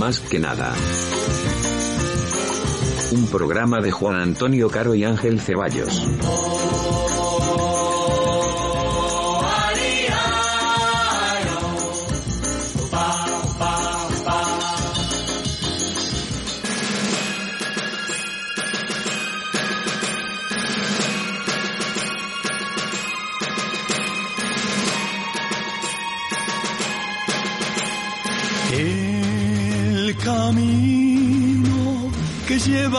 Más que nada. Un programa de Juan Antonio Caro y Ángel Ceballos.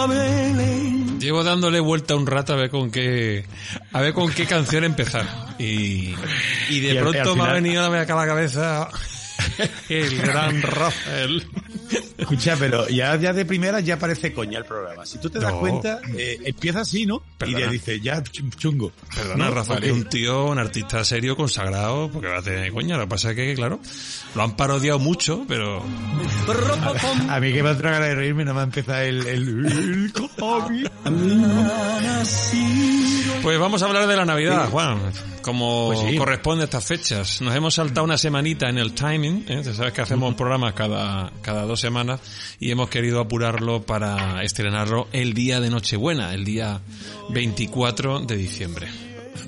Belén. Llevo dándole vuelta un rato a ver con qué a ver con qué canción empezar y, y de Y al- pronto al me ha venido a la cabeza el gran Rafael. Escucha, pero ya, ya de primera ya parece coña el programa. Si tú te das No. cuenta, eh, empieza así, ¿no? Perdona. Y le dices, ya, chungo. Perdona, ¿No? Rafael Ok. es un tío, un artista serio, consagrado, porque va a tener coña. Lo que pasa es que, claro, lo han parodiado mucho, pero A mí que me entra ganas de reírme, no me empieza el... el, el Pues vamos a hablar de la Navidad, Juan, como Pues sí. corresponde a estas fechas. Nos hemos saltado una semanita en el timing, ¿eh? Sabes que hacemos programas cada, cada dos semanas y hemos querido apurarlo para estrenarlo el día de Nochebuena, el día 24 de diciembre.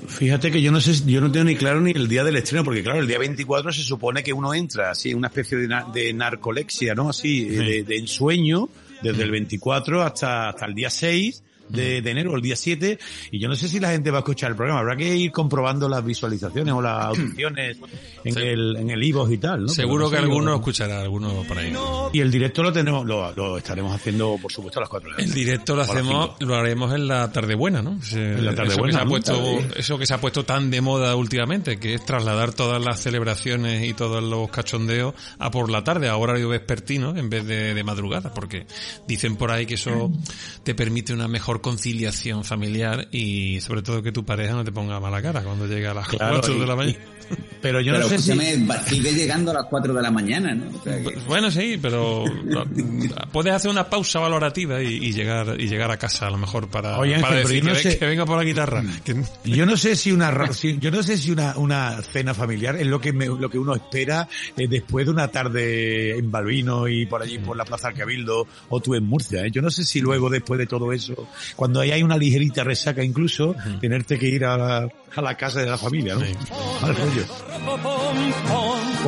Fíjate que yo no sé, yo no tengo ni claro ni el día del estreno, porque claro, el día 24 se supone que uno entra así en una especie de, na- de narcolexia, ¿no? Así, de, de ensueño, desde el 24 hasta, hasta el día 6 de, de enero, el día 7, y yo no sé si la gente va a escuchar el programa, habrá que ir comprobando las visualizaciones o las audiciones en Sí. el, en el iVoox y tal, ¿no? Seguro que no sé, alguno yo- escuchará, alguno por ahí. Y el directo lo tenemos, lo, lo estaremos haciendo, por supuesto, a las 4 de la El tarde. directo lo hacemos, lo haremos en la tarde buena, ¿no? En la tarde eso buena, Que se ha puesto, eso que se ha puesto tan de moda últimamente, que es trasladar todas las celebraciones y todos los cachondeos a por la tarde, a horario vespertino, en vez de, de madrugada, porque dicen por ahí que eso te permite una mejor conciliación familiar y sobre todo que tu pareja no te ponga mala cara cuando llegue a las Claro, 4 de la y- mañana. Pero yo Pero no sé si... sigue llegando a las 4 de la mañana, ¿no? O sea que- Bueno, sí, pero puedes hacer una pausa valorativa y, y llegar y llegar a casa a lo mejor para, Oye, Ángel, para pero decir no que, sé- que venga por la guitarra. Que- Yo no sé si una si- yo no sé si una, una cena familiar es lo que me- lo que uno espera eh, después de una tarde en Balbino y por allí por la Plaza del Cabildo o tú en Murcia. ¿eh? Yo no sé si luego después de todo eso, cuando ahí hay una ligerita resaca incluso, tenerte que ir a la, a la casa de la familia, ¿no? Sí. Al rollo.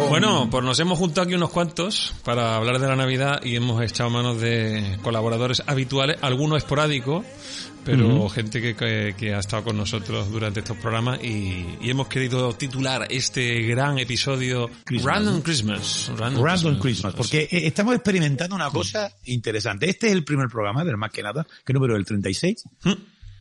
Bueno, pues nos hemos juntado aquí unos cuantos para hablar de la Navidad y hemos echado manos de colaboradores habituales, algunos esporádicos, pero gente que, que, que ha estado con nosotros durante estos programas y, y hemos querido titular este gran episodio Christmas, Random. Christmas. Random Christmas, porque eh, estamos experimentando una cosa interesante. Este es el primer programa del más que nada, que número el 36. Mm.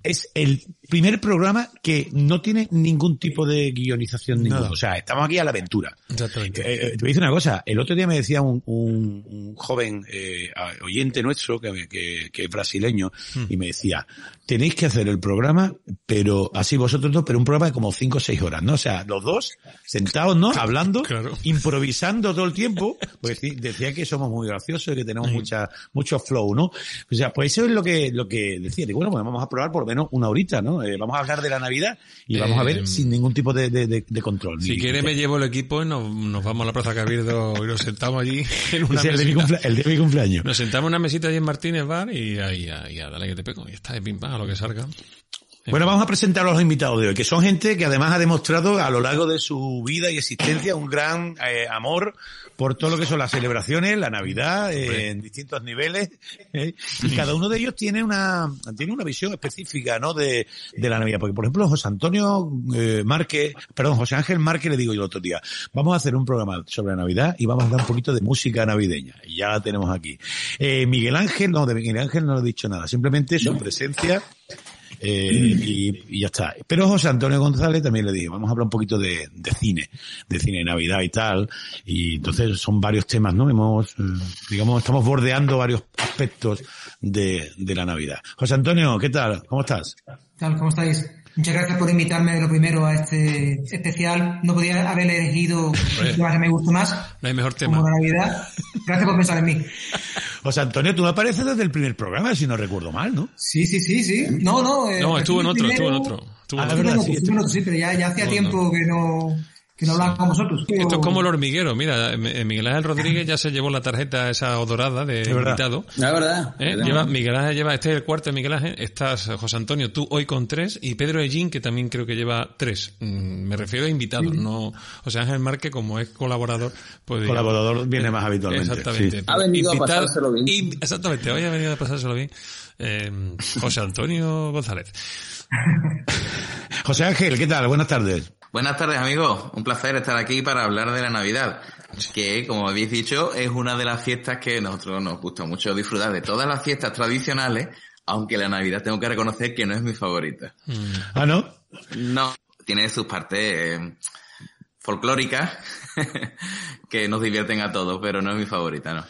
Es el primer programa que no tiene ningún tipo de guionización ninguna. O sea, estamos aquí a la aventura. Exactamente. Eh, eh, te voy a decir una cosa. El otro día me decía un, un- un joven eh, oyente nuestro, que, que- que es brasileño, Hmm. y me decía, tenéis que hacer el programa, pero así vosotros dos, pero un programa de como cinco o seis horas, ¿no? O sea, los dos sentados, ¿no? Hablando, Claro. improvisando todo el tiempo, porque decía que somos muy graciosos y que tenemos mucha, mucho flow, ¿no? O sea, pues eso es lo que, lo que decía. Digo, bueno, pues vamos a probar por lo menos una horita, ¿no? Eh, vamos a hablar de la Navidad y vamos a Eh, ver sin ningún tipo de, de- de- de control. Si quiere me llevo el equipo y nos, nos vamos a la Plaza Cabildo y nos sentamos allí en una es el de, mi el de mi cumpleaños. Nos sentamos en una mesita allí en Martínez Bar y ahí, ahí, dale que te pego. Y está de pim pam a lo que salga. Bueno, vamos a presentar a los invitados de hoy, que son gente que además ha demostrado a lo largo de su vida y existencia un gran eh, amor por todo lo que son las celebraciones, la Navidad, eh, en distintos niveles. eh, y cada uno de ellos tiene una tiene una visión específica, ¿no? De, de la Navidad. Porque, por ejemplo, José Antonio eh, Márquez, perdón, José Ángel Márquez le digo yo el otro día, vamos a hacer un programa sobre la Navidad y vamos a hablar un poquito de música navideña. Y ya la tenemos aquí. Eh, Miguel Ángel, no, de Miguel Ángel no le he dicho nada, simplemente su presencia eh, y, y ya está. Pero José Antonio González también le dije, vamos a hablar un poquito de, de cine, de cine de Navidad y tal. Y entonces son varios temas, ¿no? Hemos, eh, digamos, estamos bordeando varios aspectos de, de la Navidad. José Antonio, ¿qué tal? ¿Cómo estás? tal? ¿Cómo estáis? Muchas gracias por invitarme lo primero a este especial. No podía haber elegido el tema que me gusta más, No hay mejor como tema. la Navidad. Gracias por pensar en mí. José Antonio, tú me apareces desde el primer programa, si no recuerdo mal, ¿no? Sí, sí, sí, sí. No, no. eh, No, estuvo en otro, estuvo en otro. Estuvo en Ah, otro. verdad, en otro, sí, estuvo sí, pero ya, ya hacía No, tiempo que no, que no con vosotros. Esto es como el hormiguero. Mira, eh, Miguel Ángel Rodríguez ya se llevó la tarjeta esa dorada de verdad. invitado. La verdad. ¿Eh? ¿verdad? Lleva, Miguel Ángel lleva, este es el cuarto de Miguel Ángel, estás José Antonio, tú hoy con tres, y Pedro Ellín, que también creo que lleva tres. Mm, me refiero a invitados, no, José Ángel Márquez, como es colaborador, pues digamos, Colaborador viene más habitualmente. Exactamente. sí. Ha venido a Invitado- pasárselo bien. exactamente, hoy ha venido a pasárselo bien. Eh, José Antonio González. José Ángel, ¿qué tal? Buenas tardes. Buenas tardes amigos, un placer estar aquí para hablar de la Navidad, que como habéis dicho es una de las fiestas que nosotros nos gusta mucho disfrutar de todas las fiestas tradicionales, aunque la Navidad tengo que reconocer que no es mi favorita. Ah, ¿no? No, tiene sus partes eh, folclóricas que nos divierten a todos, pero no es mi favorita, ¿no?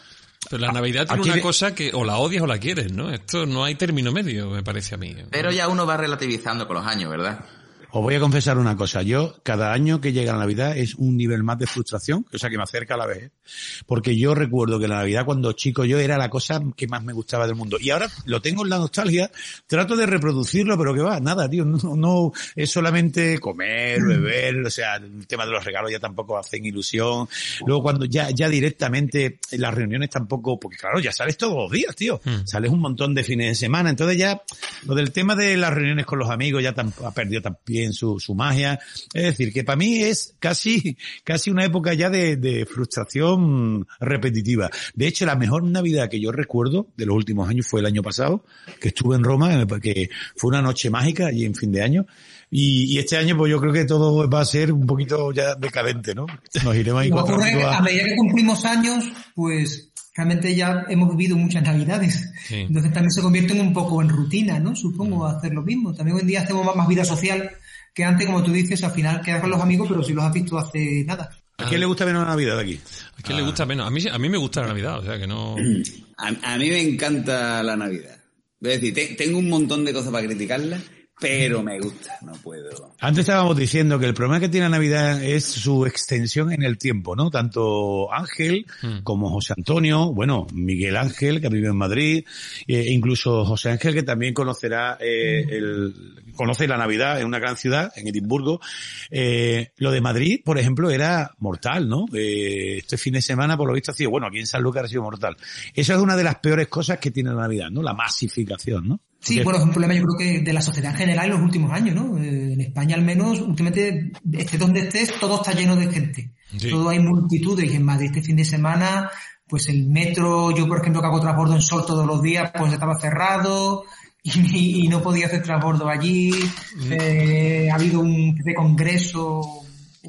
Pero la Navidad tiene aquí una cosa que o la odias o la quieres, ¿no? Esto no hay término medio, me parece a mí. Pero ya uno va relativizando con los años, ¿verdad? Os voy a confesar una cosa. Yo, cada año que llega la Navidad es un nivel más de frustración, o sea, que me acerca a la vez. ¿eh? Porque yo recuerdo que la Navidad cuando chico yo era la cosa que más me gustaba del mundo. Y ahora lo tengo en la nostalgia, trato de reproducirlo, pero que va, nada, tío, no, no es solamente comer, beber, o sea, el tema de los regalos ya tampoco hacen ilusión. Luego cuando ya, ya directamente las reuniones tampoco, porque claro, ya sales todos los días, tío. Sales un montón de fines de semana. Entonces ya, lo del tema de las reuniones con los amigos ya ha perdido también su, su magia. Es decir, que para mí es casi, casi una época ya de, de frustración repetitiva. De hecho, la mejor Navidad que yo recuerdo de los últimos años fue el año pasado, que estuve en Roma, eh, que fue una noche mágica allí en fin de año. Y, y este año, pues yo creo que todo va a ser un poquito ya decadente, ¿no? Nos iremos ahí cuatro a a- medida que cumplimos años, pues realmente ya hemos vivido muchas navidades. Sí. Entonces también se convierte en un poco en rutina, ¿no? Supongo hacer lo mismo. También hoy en día hacemos más, más vida social que antes, como tú dices, al final quedas con los amigos, pero si los has visto hace nada. ¿A quién le gusta menos la Navidad de aquí? ¿A quién le gusta menos? A mí, a mí me gusta la Navidad, o sea que no... A, a mí me encanta la Navidad. Es decir, te- tengo un montón de cosas para criticarla, pero me gusta, no puedo. Antes estábamos diciendo que el problema que tiene la Navidad es su extensión en el tiempo, ¿no? Tanto Ángel Mm. como José Antonio, bueno, Miguel Ángel, que vive en Madrid, e incluso José Ángel, que también conocerá eh, el, conoce la Navidad en una gran ciudad, en Edimburgo. Eh, lo de Madrid, por ejemplo, era mortal, ¿no? Eh, este fin de semana, por lo visto, ha sido, bueno, aquí en San Lucas ha sido mortal. Esa es una de las peores cosas que tiene la Navidad, ¿no? La masificación, ¿no? Sí, bueno, es un problema yo creo que de la sociedad en general en los últimos años, ¿no? Eh, en España al menos, últimamente, estés donde estés, todo está lleno de gente. Sí. Todo hay multitudes y en Madrid este fin de semana, pues el metro, yo por ejemplo que hago transbordo en Sol todos los días, pues estaba cerrado y, y no podía hacer transbordo allí. Eh, ha habido un de congreso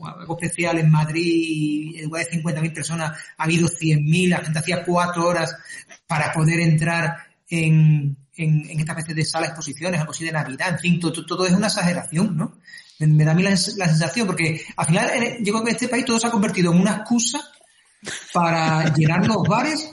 algo especial en Madrid en lugar de 50.000 personas ha habido 100.000, la gente hacía cuatro horas para poder entrar en, en, en esta especie de sala de exposiciones, algo así de Navidad, en fin, todo, todo es una exageración, ¿no? Me, me da a mí la, la sensación, porque al final en- yo creo que en este país todo se ha convertido en una excusa para llenar los bares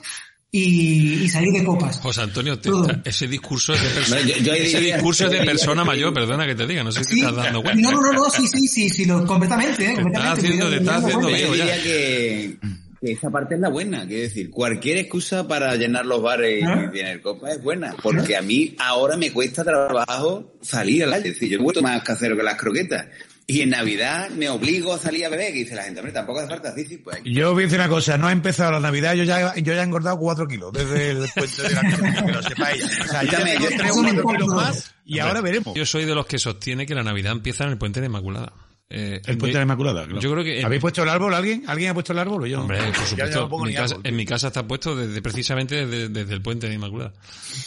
y, y salir de copas. José Antonio, te- ese discurso es de persona, Bueno, yo- yo ese diría- discurso es de persona mayor, perdona que te diga, no sé si Sí, te estás dando cuenta. no, no, no, no, sí, sí, sí, sí, lo, completamente, ¿eh? Te completamente. estás haciendo- te dando haciendo. Yo diría que, que esa parte es la buena, que es decir, cualquier excusa para llenar los bares ¿Ah? y tener copas es buena, porque a mí ahora me cuesta trabajo salir a la calle, es decir, yo he vuelto más casero que las croquetas. Y en Navidad me obligo a salir a beber, que dice la gente, hombre, tampoco hace falta, sí, sí, pues Yo voy a decir una cosa, no ha empezado la Navidad, yo ya, yo ya he engordado cuatro kilos desde el puente de la Cruz, que lo sepáis. O sea, yo yo- tres o cuatro kilos más y ahora veremos. Yo soy de los que sostiene que la Navidad empieza en el Puente de Inmaculada. Eh, El puente de la Inmaculada, claro. Yo creo que... ¿Habéis puesto el árbol alguien? ¿Alguien ha puesto el árbol o yo? Hombre, por supuesto, no mi casa- árbol, en mi casa está puesto desde precisamente desde, desde el puente de Inmaculada.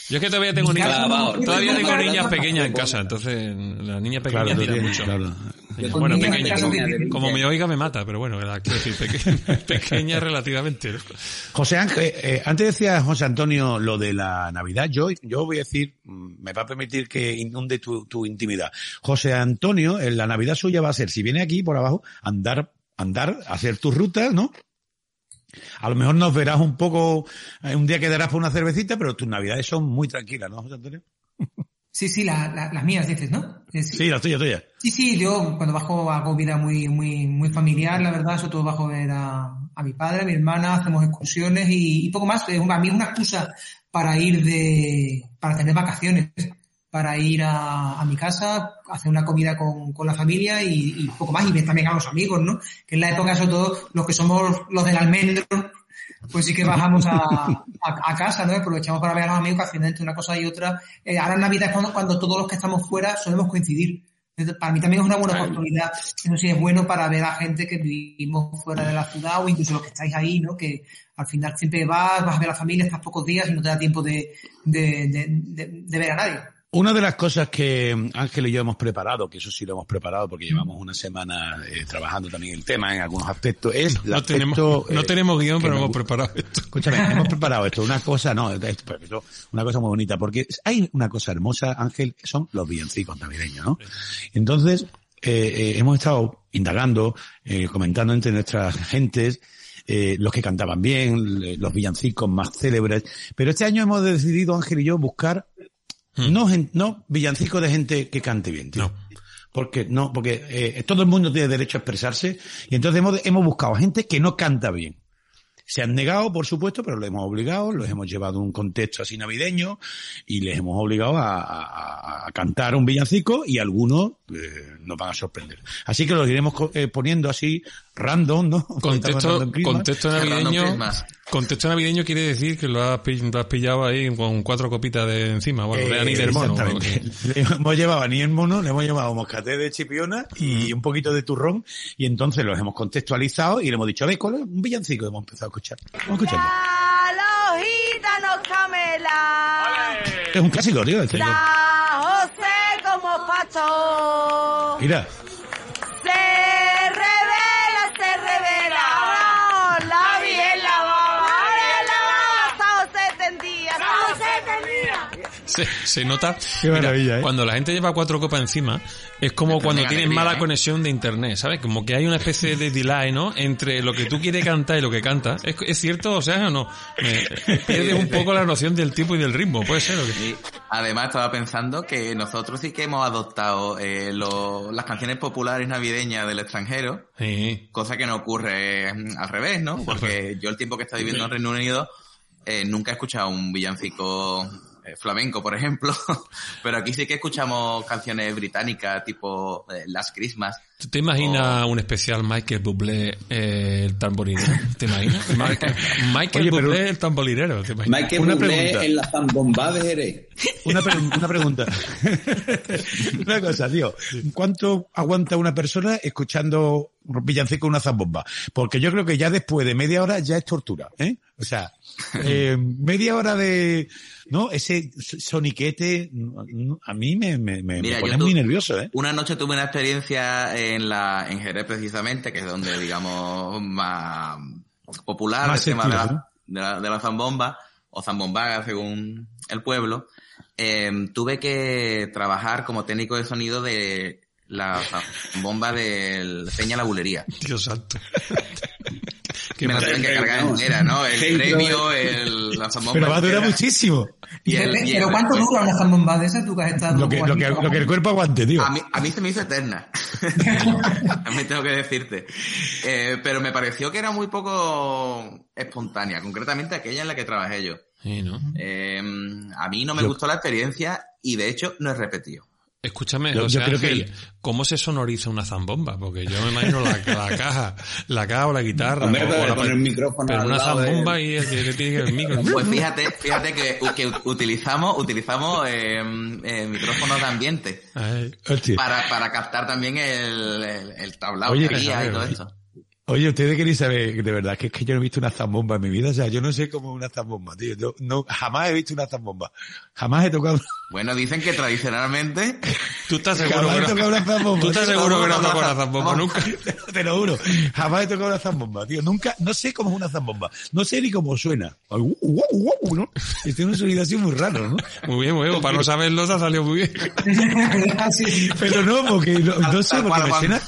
Yo es que todavía tengo niñas, todavía tengo niñas pequeñas en casa, entonces las niñas Claro, pequeñas tú tiran mucho. claro. Pequeña. Con Bueno, pequeña. Como, como me oiga me mata, pero bueno, la- quiero decir, pequeña, pequeña relativamente. ¿no? José Ángel, eh, eh, antes decía José Antonio lo de la Navidad. Yo, yo voy a decir, mm, me va a permitir que inunde tu, tu intimidad. José Antonio, en la Navidad suya va a ser, si viene aquí por abajo, andar, andar, hacer tus rutas, ¿no? A lo mejor nos verás un poco, eh, un día quedarás por una cervecita, pero tus Navidades son muy tranquilas, ¿no, José Antonio? Sí, sí, la- la- las mías dices, ¿no? Sí, sí. Sí, la tuya, tuya. Sí, sí, yo cuando bajo hago vida muy, muy, muy familiar, la verdad, sobre todo bajo ver a, a mi padre, a mi hermana, hacemos excursiones y, y poco más. Es una- A mí es una excusa para ir de, para tener vacaciones, para ir a, a mi casa, hacer una comida con, con la familia y, y poco más, y ver también a los amigos, ¿no? Que en la época, sobre todo, los que somos los del almendro, pues sí que bajamos a, a, a casa, ¿no? Aprovechamos para ver a los amigos que al final entre una cosa y otra. Eh, ahora en Navidad es cuando, cuando todos los que estamos fuera solemos coincidir. Entonces, Para mí también es una buena oportunidad. Eso sí es bueno para ver a gente que vivimos fuera de la ciudad o incluso los que estáis ahí, ¿no? Que al final siempre vas, vas a ver a la familia, estás pocos días y no te da tiempo de, de, de, de- de ver a nadie. Una de las cosas que Ángel y yo hemos preparado, que eso sí lo hemos preparado porque llevamos una semana eh, trabajando también el tema en algunos aspectos, es No tenemos, aspecto, no eh, tenemos guion, pero hemos preparado esto. Escúchame, hemos preparado esto, una cosa, no, esto, esto, una cosa muy bonita, porque hay una cosa hermosa, Ángel, son los villancicos navideños, ¿no? Entonces, eh, eh, hemos estado indagando, eh, comentando entre nuestras gentes, eh, los que cantaban bien, los villancicos más célebres, pero este año hemos decidido, Ángel y yo, buscar no, gen- no villancicos de gente que cante bien, tío. No. Porque no, porque eh, todo el mundo tiene derecho a expresarse y entonces hemos, hemos buscado gente que no canta bien. Se han negado, por supuesto, pero los hemos obligado, los hemos llevado a un contexto así navideño y les hemos obligado a, a- a cantar un villancico y algunos eh, nos van a sorprender. Así que los iremos eh, poniendo así random, ¿no? Contexto, random contexto navideño. Contexto navideño quiere decir que lo has, pi- lo has pillado ahí con cuatro copitas de encima. Bueno, Eh, Anís del mono. exactamente. Le hemos llevado a ni el mono, le hemos llevado moscaté de chipiona y un poquito de turrón y entonces los hemos contextualizado y le hemos dicho, a ver, ¿cuál es un villancico? Y hemos empezado a escuchar. Vamos a escucharlo. A los gitanos camela. Es un clásico, tío. este. Da José como pacho. Mira, Se, se nota. Qué maravilla, ¿eh? Cuando la gente lleva cuatro copas encima, es como cuando tienes alegría, mala ¿eh? conexión de internet, ¿sabes? Como que hay una especie de delay, ¿no? Entre lo que tú quieres cantar y lo que cantas. ¿Es, es cierto? O sea, o no. Me- pierdes un poco la noción del tiempo y del ritmo, puede ser. ¿o qué? Y además estaba pensando que nosotros sí que hemos adoptado eh, lo- las canciones populares navideñas del extranjero, Sí. cosa que no ocurre mm, al revés, ¿no? Porque yo el tiempo que he estado viviendo en Reino Unido eh, nunca he escuchado un villancico flamenco, por ejemplo, pero aquí sí que escuchamos canciones británicas tipo eh, Last Christmas. ¿Tú te imaginas un especial Michael Bublé eh, el tamborilero? ¿Te imaginas? Michael, Michael Oye, pero- Bublé el tamborilero. ¿te imaginas? Michael Una Bublé pregunta. en la zambomba de Jerez. una, pre- una pregunta. una cosa, tío. ¿Cuánto aguanta una persona escuchando un villancico una zambomba? Porque yo creo que ya después de media hora ya es tortura, ¿eh? O sea, eh, media hora de, ¿no? Ese soniquete, a mí me, me, me, Mira, me yo pone tu- muy nervioso, ¿eh? Una noche tuve una experiencia en la en Jerez precisamente, que es donde digamos más popular Más el tema de la, de la, de la zambomba o zambombaga según el pueblo. Eh, tuve que trabajar como técnico de sonido de la zambomba del Peña la Bulería. Dios santo. Qué Me la tuve que cargar entera, ¿no? El premio, el, la zambomba Pero va a durar muchísimo. Y el- Pepe, y el ¿Pero cuánto dura una zambomba de esa tú que has estado? Lo que, lo que, lo que el cuerpo aguante, tío. A mí, a mí se me hizo eterna. También tengo que decirte. Eh, pero me pareció que era muy poco espontánea, concretamente aquella en la que trabajé yo. Sí, ¿no? Eh, a mí no me Yo- gustó la experiencia y de hecho no he repetido. Escúchame, Yo- José yo creo que Ángel, ¿cómo se sonoriza una zambomba? Porque yo me imagino la, la caja, la caja o la guitarra. Hombre, o- pero o la- poner el micrófono Pero una lado de- zambomba y el que que tiene que el micro. Pues fíjate, fíjate que, que utilizamos, utilizamos eh, eh, micrófonos de ambiente Ay, para, para captar también el, el, el tablao Oye, que había y todo eso. Oye, ustedes queréis saber, de verdad, que es que yo no he visto una zambomba en mi vida. O sea, yo no sé cómo es una zambomba, tío. Yo no, jamás he visto una zambomba. Jamás he tocado, Bueno, dicen que tradicionalmente Tú estás seguro jamás he que tocado no, una zambomba. tú estás seguro que no has tocado la zambomba nunca. Te lo juro. Jamás he tocado una zambomba, tío. Nunca, no sé cómo es una zambomba. No sé ni cómo suena. ¿no? Y tiene un sonido así muy raro, ¿no? Muy bien, muy bien. Para no saberlo te ha salido muy bien. Pero no, porque no, no sé, porque me suena.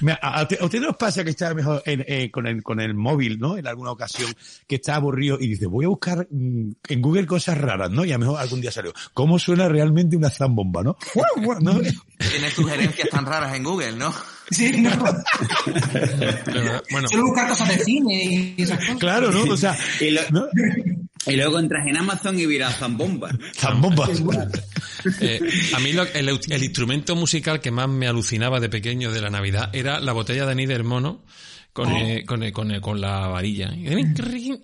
Me- A, a usted- a usted nos pasa que está mejor en- eh, con, el, con el móvil, ¿no? En alguna ocasión que está aburrido y dice, voy a buscar mm, en Google cosas raras, ¿no? Y a lo mejor algún día salió. ¿Cómo suena realmente una zambomba, no? ¿No? tiene sugerencias tan raras en Google, ¿no? Sí, no. Pero, Bueno, Suelo buscar cosas de cine y esas cosas. Claro, ¿no? O sea, Y, lo- ¿no? y luego entras en Amazon y miras zambomba. Zambomba. eh, a mí lo- el, el instrumento musical que más me alucinaba de pequeño de la Navidad era la botella de anís del mono con, eh, con, eh, con, eh, con la varilla.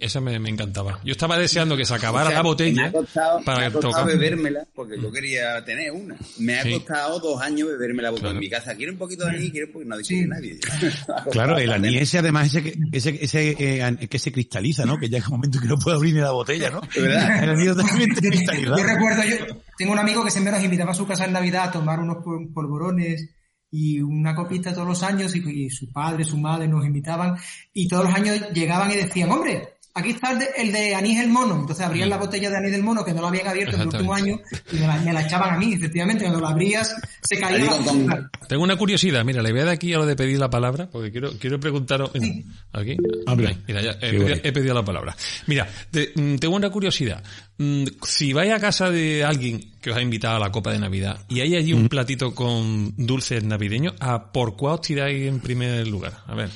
Esa me, me encantaba. Yo estaba deseando que se acabara O sea, la Me botella ha costado, me para ha costado tocar. bebérmela porque yo quería tener una. Me ha Sí. costado dos años bebérmela porque Claro. en mi casa quiero un poquito de anís, quiero porque no que nadie. Claro, el anís ese además ese que, ese, ese, eh, que se cristaliza, ¿no? Que ya es un momento que no puede abrir ni la botella, ¿no? Verdad. El anís Yo, cristalizado. yo recuerdo, yo tengo un amigo que siempre nos invitaba a su casa en Navidad a tomar unos pol- polvorones y una copita todos los años y, y su padre, su madre nos invitaban y todos los años llegaban y decían, hombre, aquí está el de, el de anís el mono. Entonces abrían la botella de anís del mono que no lo habían abierto en el último año y me la, me la echaban a mí, efectivamente, cuando la abrías se caía Ahí la con- con- azúcar. Tengo una curiosidad, mira, le voy a dar aquí a lo de pedir la palabra, porque quiero, quiero preguntaros. mira, Aquí. Habla. Ahí, Mira, ya, he, pedido, bonito. he pedido la palabra. Mira, te- mm, tengo una curiosidad. Mm, Si vais a casa de alguien que os ha invitado a la copa de Navidad y hay allí un platito con dulces navideños, ¿a por cuál os tiráis en primer lugar? A ver.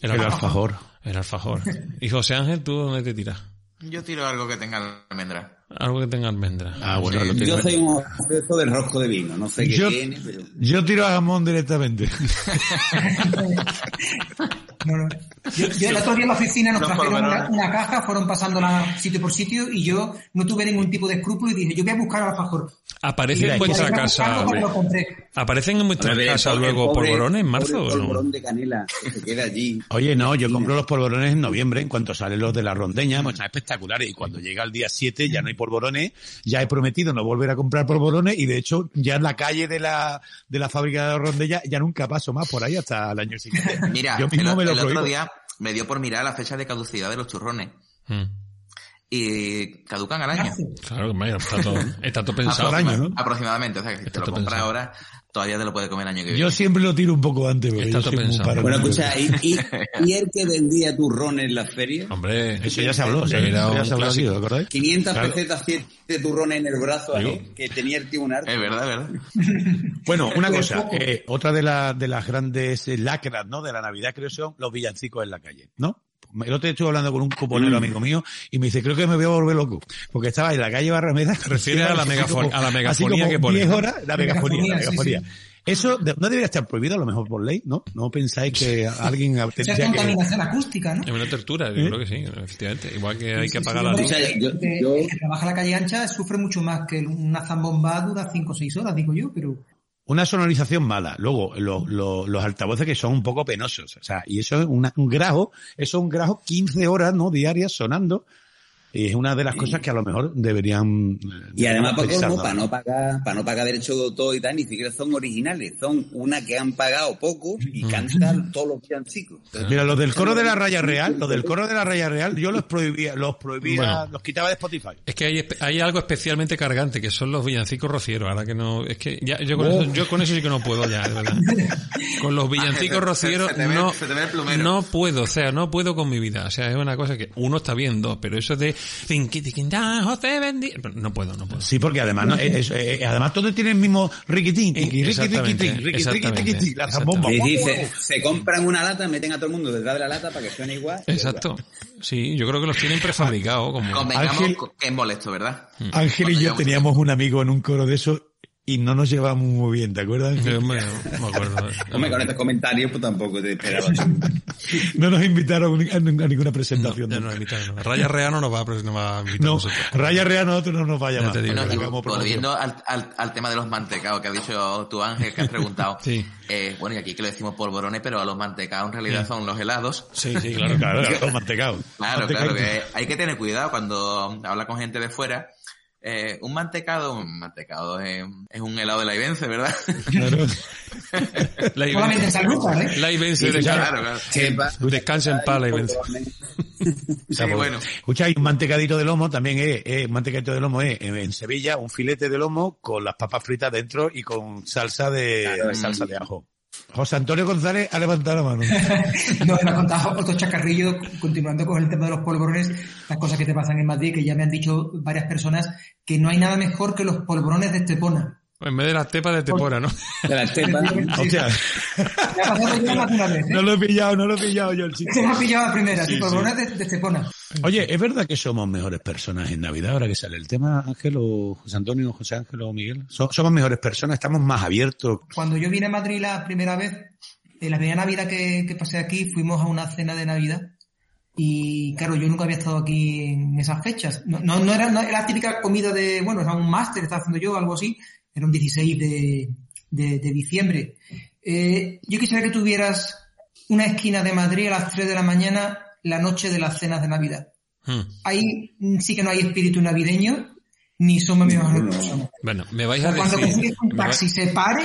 El alfajor. El alfajor. Y José Ángel, ¿tú dónde te tiras? Yo tiro algo que tenga almendra. Algo que tenga almendra. Ah, bueno, lo Yo tengo. soy un obseso del rosco de vino, no sé qué Yo- tiene, pero... Yo tiro a jamón directamente. No, no. Yo, yo el otro día en la oficina nos trajeron una, caja, fueron pasándola sitio por sitio y yo no tuve ningún tipo de escrúpulo y dije, yo voy a buscar al alfajor. ¿Aparece en vuestra casa? ¿Aparecen en vuestra ver, casa luego pobre- polvorones en pobre marzo o no? polvorón de canela que se queda allí. Oye, no, yo compro los polvorones en noviembre, en cuanto salen los de la rondeña, pues están espectaculares. Y cuando llega el día 7 ya no hay polvorones, ya he prometido no volver a comprar polvorones y de hecho ya en la calle de la, de la fábrica de la rondeña ya nunca paso más por ahí hasta el año siguiente. Mira, yo mismo el, me lo el otro día me dio por mirar la fecha de caducidad de los churrones. Mm. Y caducan al año. Claro, está todo, está todo pensado. Por año, ¿no? Aproximadamente. O sea, que si te Está lo todo compras ahora, todavía te lo puedes comer el año que viene. Yo siempre lo tiro un poco antes, porque Está yo paranoico. Bueno, escucha, ¿y, y, y el que vendía turrones en la feria? Hombre, Eso ya se habló, Eso ¿sí? era Eso ya se habló aquí. ¿lo acordáis? 500 Claro. pesetas, 7 turrones en el brazo, Digo. ¿eh? que tenía el tío un arte. Es verdad, es verdad. Bueno, una Pero cosa, eh, otra de, la- de las grandes eh, lacras, ¿no? De la Navidad, creo, son los villancicos en la calle, ¿no? El otro día estuve hablando con un cuponero amigo mío y me dice, creo que me voy a volver loco. Porque estaba en la calle Barrameda. Refiere a la así megafon- como- a la así megafonía como que pone, 10 ¿no? horas, la megafonía, la Megafonía, sí, megafonía. sí. Eso de- no debería estar prohibido, a lo mejor por ley, ¿no? No pensáis que alguien tendría que... contaminación acústica, ¿no? Es una tortura, yo creo que sí, efectivamente. Igual que hay que Sí, sí, apagar sí, la luz. O sea, yo- el que- yo- el que trabaja en la calle ancha sufre mucho más que una zambomba dura 5 o 6 horas, digo yo, pero Una sonorización mala. Luego, lo- lo- los altavoces que son un poco penosos. O sea, y eso es una- un grajo, eso es un grajo 15 horas, ¿no? Diarias sonando. Y es una de las cosas que a lo mejor deberían... Y además, pensar, ¿no? para no pagar, para no pagar derecho de autor y tal, ni siquiera son originales, son una que han pagado poco y cantan todos los villancicos. Mira, los del coro de la raya real, los del coro de la raya real, yo los prohibía, los prohibía, Bueno. los quitaba de Spotify. Es que hay, hay algo especialmente cargante, que son los villancicos rocieros. Ahora que no, es que ya, yo con, eso, yo con eso sí que no puedo ya, de verdad. Con los villancicos se- rocieros se te ve- no, se no puedo, o sea, no puedo con mi vida. O sea, es una cosa que uno está viendo, pero eso de, no puedo, no puedo. Sí, porque además, ¿no? Es- es- además todos tienen el mismo riquitín, tiqui, riquitín, la zambomba. Y dice, se compran una lata, meten a todo el mundo detrás de la lata para que suene igual. Exacto. Sí, yo creo que los tienen prefabricados como... Convengamos Ángel- que es molesto, ¿verdad? Ángel y yo teníamos un amigo en un coro de eso y no nos llevamos muy bien, ¿te acuerdas? Yo me, me acuerdo. Hombre, con estos comentarios pues tampoco te esperaba. No nos invitaron a ninguna presentación. No, no, invitaron, no. Raya Real no nos va, a nos va a invitar a No, nosotros. Raya Real nosotros no nos va a llamar. te digo. Bueno, promoción. volviendo al, al, al tema de los mantecados que ha dicho tu Ángel, que has preguntado. Sí. Eh, bueno, y aquí que lo decimos polvorones, pero los mantecados en realidad son los helados. Sí, sí, claro. Claro, claro, mantecado. Claro, claro, que hay que tener cuidado cuando habla con gente de fuera. Eh, un mantecado, un mantecado es, es un helado de la Ibense, ¿verdad? Claro. La ¿eh? La Ibense de claro, claro. Sepa. Descansa en paz, la Ibense. Sí, bueno. Escucha, hay un mantecadito de lomo, también es, es- un mantecadito de lomo es en, en Sevilla, un filete de lomo con las papas fritas dentro y con salsa de, Claro, salsa de ajo. José Antonio González ha levantado la mano. No, me ha contado otro chacarrillo, continuando con el tema de los polvorones, las cosas que te pasan en Madrid, que ya me han dicho varias personas que no hay nada mejor que los polvorones de Estepona. En vez de las tepas de Tepora, ¿no? De la estepa. Hostia, Me ha pasado ya más de una vez, ¿eh? no lo he pillado, no lo he pillado yo el chiste. Se me ha pillado la primera, sí, Sí, polvorones de, de Estepona. Oye, ¿es verdad que somos mejores personas en Navidad ahora que sale el tema, Ángel o José Antonio, José Ángel o Miguel? So- somos mejores personas, estamos más abiertos. Cuando yo vine a Madrid la primera vez, en la primera Navidad que, que pasé aquí, fuimos a una cena de Navidad. Y claro, yo nunca había estado aquí en esas fechas. No, era, la típica comida de, bueno, era un máster, estaba haciendo yo, algo así. Era un 16 de, de, de diciembre. Eh, yo quisiera que tuvieras una esquina de Madrid a las 3 de la mañana, la noche de las cenas de Navidad. Hmm. Ahí sí que no hay espíritu navideño, ni somos mejores personas. Bueno, me vais a Cuando decir... que un me va- taxi se pare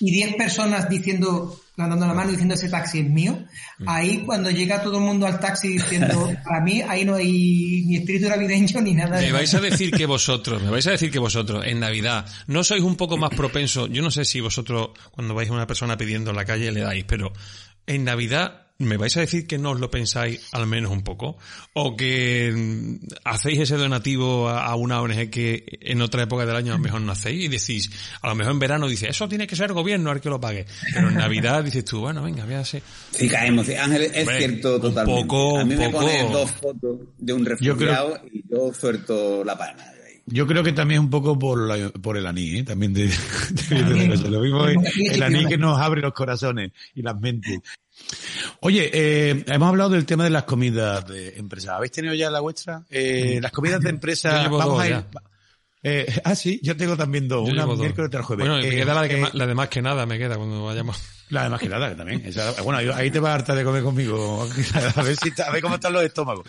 y 10 personas diciendo, levantando la mano diciendo ese taxi es mío, Mm. ahí cuando llega todo el mundo al taxi diciendo, para mí ahí no hay ni espíritu navideño ni nada de Me vais a decir que vosotros, me vais a decir que vosotros en Navidad no sois un poco más propensos, yo no sé si vosotros cuando vais a una persona pidiendo en la calle le dais, pero en Navidad me vais a decir que no os lo pensáis al menos un poco o que mm, hacéis ese donativo a, a una ONG que en otra época del año a lo mejor no hacéis y decís, a lo mejor en verano dices, eso tiene que ser el gobierno el que lo pague, pero en Navidad dices tú, bueno, venga, véase. Sí, caemos. sí. Ángel, es Hombre, cierto un totalmente. poco, a mí un me poco. ponen dos fotos de un Yo creo- refugiado y yo suelto la ahí. Yo creo que también un poco por, la- por el anís, ¿eh? también de, de- de- lo mismo es el anís que nos abre los corazones y las mentes. Oye, eh, hemos hablado del tema de las comidas de empresa. ¿Habéis tenido ya la vuestra? Eh, las comidas de empresa, vamos a ir. ya. Eh, ah, sí, yo tengo también dos, Yo una miércoles y otra jueves. Bueno, y me Eh, queda la de, que eh, más- la de más que nada, me queda cuando vayamos. La de más que nada, que también. Esa- bueno, ahí- ahí te vas a hartar de comer conmigo. A ver, si a ver cómo están los estómagos.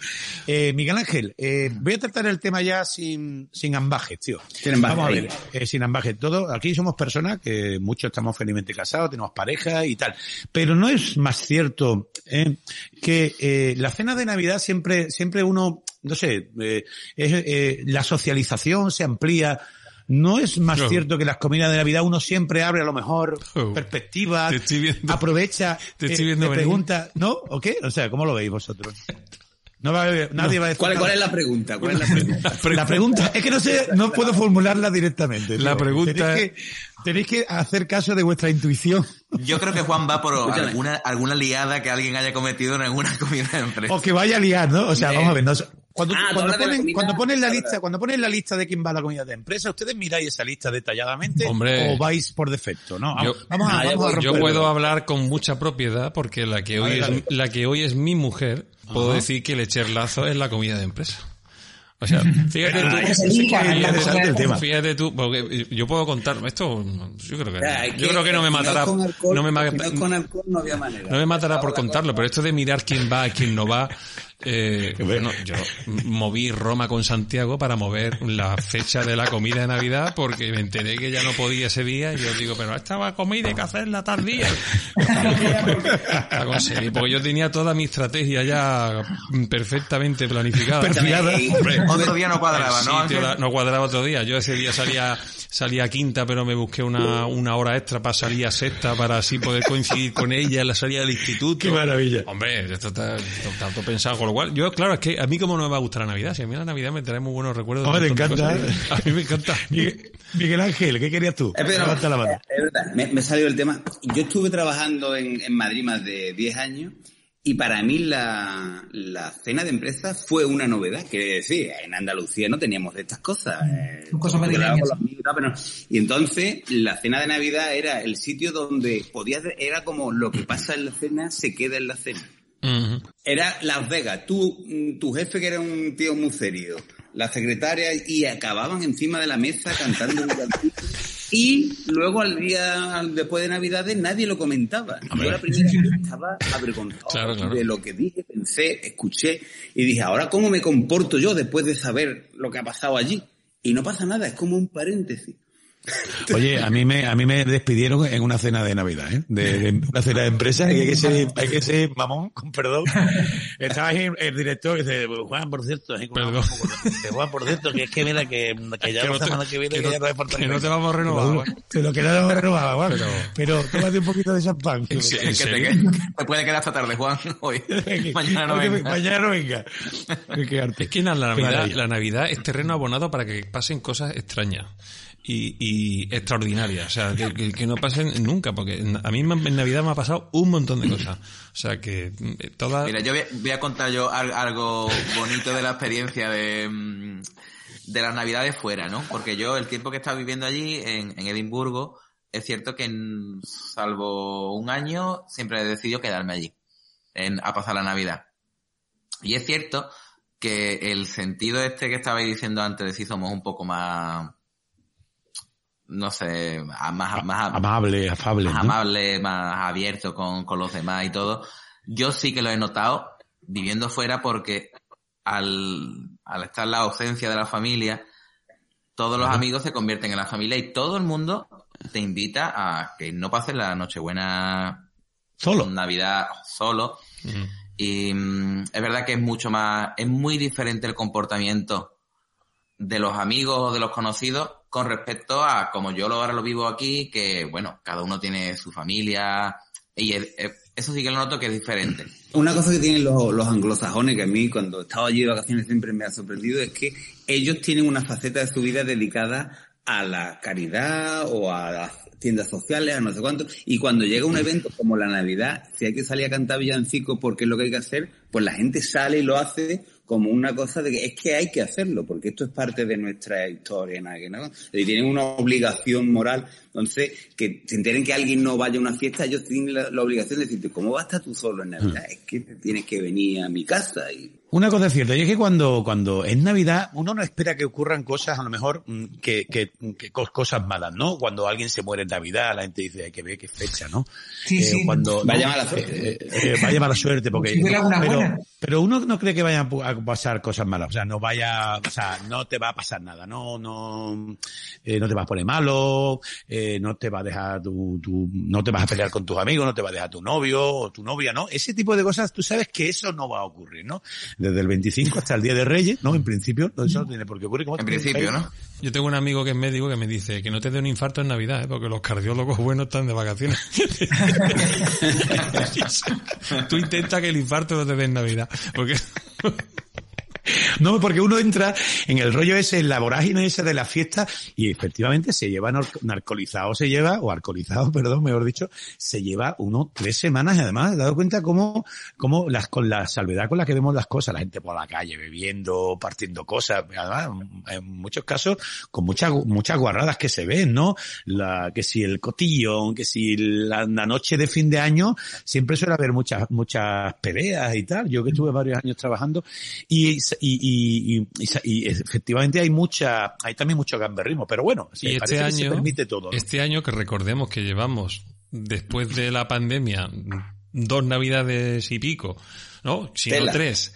Eh, Miguel Ángel, eh, voy a tratar el tema ya sin, sin ambajes, tío. Sin ambajes, Vamos a ver, eh, sin ambajes. Todo, aquí somos personas que muchos estamos felizmente casados, tenemos pareja y tal. Pero no es más cierto eh, que eh, la cena de Navidad siempre, siempre uno, no sé, eh, es, eh, la socialización se amplía. ¿No es más Claro. cierto que las comidas de Navidad uno siempre abre a lo mejor Oh. perspectivas, Te estoy viendo. aprovecha, Te eh, estoy viendo le venir. pregunta, ¿no? ¿O qué? O sea, ¿cómo lo veis vosotros? No va a haber- nadie va a decir ¿Cuál. ¿Cuál es la pregunta? ¿Cuál es la pregunta? La pregunta es que no sé, no puedo formularla directamente. La tío. pregunta tenéis que, tenéis que hacer caso de vuestra intuición Yo creo que Juan va por Escúchame. alguna, alguna liada que alguien haya cometido en alguna comida de empresa. o que vaya a liar, ¿no? O sea, Eh. vamos a ver, no, cuando, Ah, cuando ponen, comida, cuando ponen la lista, cuando ponen la lista de quién va a la comida de empresa, ustedes miráis esa lista detalladamente Hombre. o vais por defecto, ¿no? Yo- Vamos, a, Ah, vamos a. Yo puedo hablar con mucha propiedad porque la que hoy es, la que hoy es mi mujer, puedo decir que el echar lazo es la comida de empresa. O sea, fíjate tú, Ah, el tema. fíjate tú, porque yo puedo contar, esto, yo creo que, O sea, creo que no me matará, alcohol, no me, ma- no es con alcohol no había manera. no me matará por contarlo, pero esto de mirar quién va, quién no va, eh, bueno, yo moví Roma con Santiago para mover la fecha de la comida de Navidad porque me enteré que ya no podía ese día y yo digo, pero esta comida hay que hacerla tardía. La conseguí, porque yo tenía toda mi estrategia ya perfectamente planificada. Perfilada. Otro día no cuadraba, ¿no? no cuadraba otro día. Yo ese día salía salía a quinta, pero me busqué una, una hora extra para salir a sexta para así poder coincidir con ella en la salida del instituto. Qué maravilla. Hombre, esto está esto está todo pensado. Con lo cual, yo, claro, es que a mí como no me va a gustar la Navidad, si a mí la Navidad me trae muy buenos recuerdos. de encanta, cosas. A mí me encanta. Miguel, Miguel Ángel, ¿qué querías tú? Es verdad, Levanta la mano. es verdad, me, me salió el tema. Yo estuve trabajando en, en Madrid más de 10 años Y para mí la, la cena de empresa fue una novedad. Quiere decir, en Andalucía no teníamos de estas cosas. eh, amigos pero no. Y entonces la cena de Navidad era el sitio donde podías, era como lo que pasa en la cena se queda en la cena. Era Las Vegas, tú, mm, tu jefe que era un tío muy serio, la secretaria y acababan encima de la mesa cantando un cantito. Y luego al día después de Navidades nadie lo comentaba. Yo la primera vez estaba avergonzado Claro, claro. de lo que dije, pensé, escuché y dije, ahora cómo me comporto yo después de saber lo que ha pasado allí. Y no pasa nada, es como un paréntesis. Oye, a mí me, a mí me despidieron en una cena de Navidad, ¿eh? De, de una cena de empresa, y hay que ser, hay que ser mamón, con perdón. Estaba ahí el director y dice, Juan, por cierto, Perdón. dice, Juan, por cierto, que es que mira, que, que ya la semana que viene que no- ya no es Puerto que no te vamos a renovar, pero que no te vamos a renovar, Juan. Pero- Pero, tómate un poquito de champán. ¿En Que, te, serio? que te puede quedar hasta tarde, Juan, hoy. Mañana no venga. Mañana no venga. Hay. Es que la Navidad, la Navidad es terreno abonado para que pasen cosas extrañas y, y extraordinarias. O sea, que, que- no pasen nunca, porque a mí en Navidad me ha pasado un montón de cosas. O sea, que eh, todas... Mira, yo voy, a contar yo al- algo bonito de la experiencia de, mm, de las navidades fuera, ¿no? Porque yo el tiempo que he estado viviendo allí en, en Edimburgo, es cierto que en- salvo un año siempre he decidido quedarme allí en, a pasar la Navidad. Y es cierto que el sentido este que estabais diciendo antes de si somos un poco más, no sé, más, más, Amable, afable. más ¿no? amable, más abierto con, con los demás y todo. Yo sí que lo he notado viviendo fuera porque al, al estar la ausencia de la familia, todos los amigos se convierten en la familia y todo el mundo te invita a que no pases la Nochebuena Solo. Navidad solo. Mm. Y mm, es verdad que es mucho más, es muy diferente el comportamiento de los amigos o de los conocidos con respecto a como yo ahora lo vivo aquí, que bueno, cada uno tiene su familia y es- es- eso sí que lo noto que es diferente. Una cosa que tienen los, los anglosajones, que a mí cuando he estado allí de vacaciones siempre me ha sorprendido, es que ellos tienen una faceta de su vida dedicada a la caridad o a las tiendas sociales, a no sé cuánto, y cuando llega un evento como la Navidad, si hay que salir a cantar villancicos porque es lo que hay que hacer, pues la gente sale y lo hace como una cosa de que es que hay que hacerlo, porque esto es parte de nuestra historia, no. Y tienen una obligación moral. Entonces, que se enteren que alguien no vaya a una fiesta, ellos tienen la, la obligación de decirte, ¿cómo vas a estar tú solo en Navidad? Es que tienes que venir a mi casa y Una cosa es cierta, y es que cuando, cuando es Navidad, uno no espera que ocurran cosas, a lo mejor, mm, que, que, que cos- cosas malas, ¿no? Cuando alguien se muere en Navidad, la gente dice, hay que ver qué fecha, ¿no? Sí, Eh, sí. Cuando, Vaya mala suerte. eh, eh, vaya mala suerte, porque, Si pero, buena. pero uno no cree que vayan a pasar cosas malas, o sea, no vaya, o sea, no te va a pasar nada, no, no, eh, no te vas a poner malo, eh, no te va a dejar tu, tu, no te vas a pelear con tus amigos, no te va a dejar tu novio o tu novia, ¿no? Ese tipo de cosas, tú sabes que eso no va a ocurrir, ¿no? Desde el 25 hasta el Día de Reyes, ¿no? En principio, no, eso no tiene por qué ocurrir. ¿Cómo En principio, ¿no? Yo tengo un amigo que es médico que me dice que no te dé un infarto en Navidad, ¿eh? porque los cardiólogos buenos están de vacaciones. Tú intenta que el infarto no te dé en Navidad, porque No, porque uno entra en el rollo ese, en la vorágine esa de la fiesta y efectivamente se lleva nar- narcolizado, se lleva, o alcoholizado, perdón, mejor dicho, se lleva uno tres semanas y además he dado cuenta cómo, cómo las, con la salvedad con la que vemos las cosas, la gente por la calle bebiendo, partiendo cosas, además, en muchos casos con muchas, muchas guarradas que se ven, ¿no? La, que si el cotillón, que si la, noche de fin de año, siempre suele haber muchas, muchas peleas y tal. Yo que estuve varios años trabajando y, y, y, y- y efectivamente hay mucha, hay también mucho gamberrismo, pero bueno, sí, y parece este que se año, permite todo. ¿no? este año que recordemos que llevamos después de la pandemia dos navidades y pico, ¿no? Si no Tela. tres.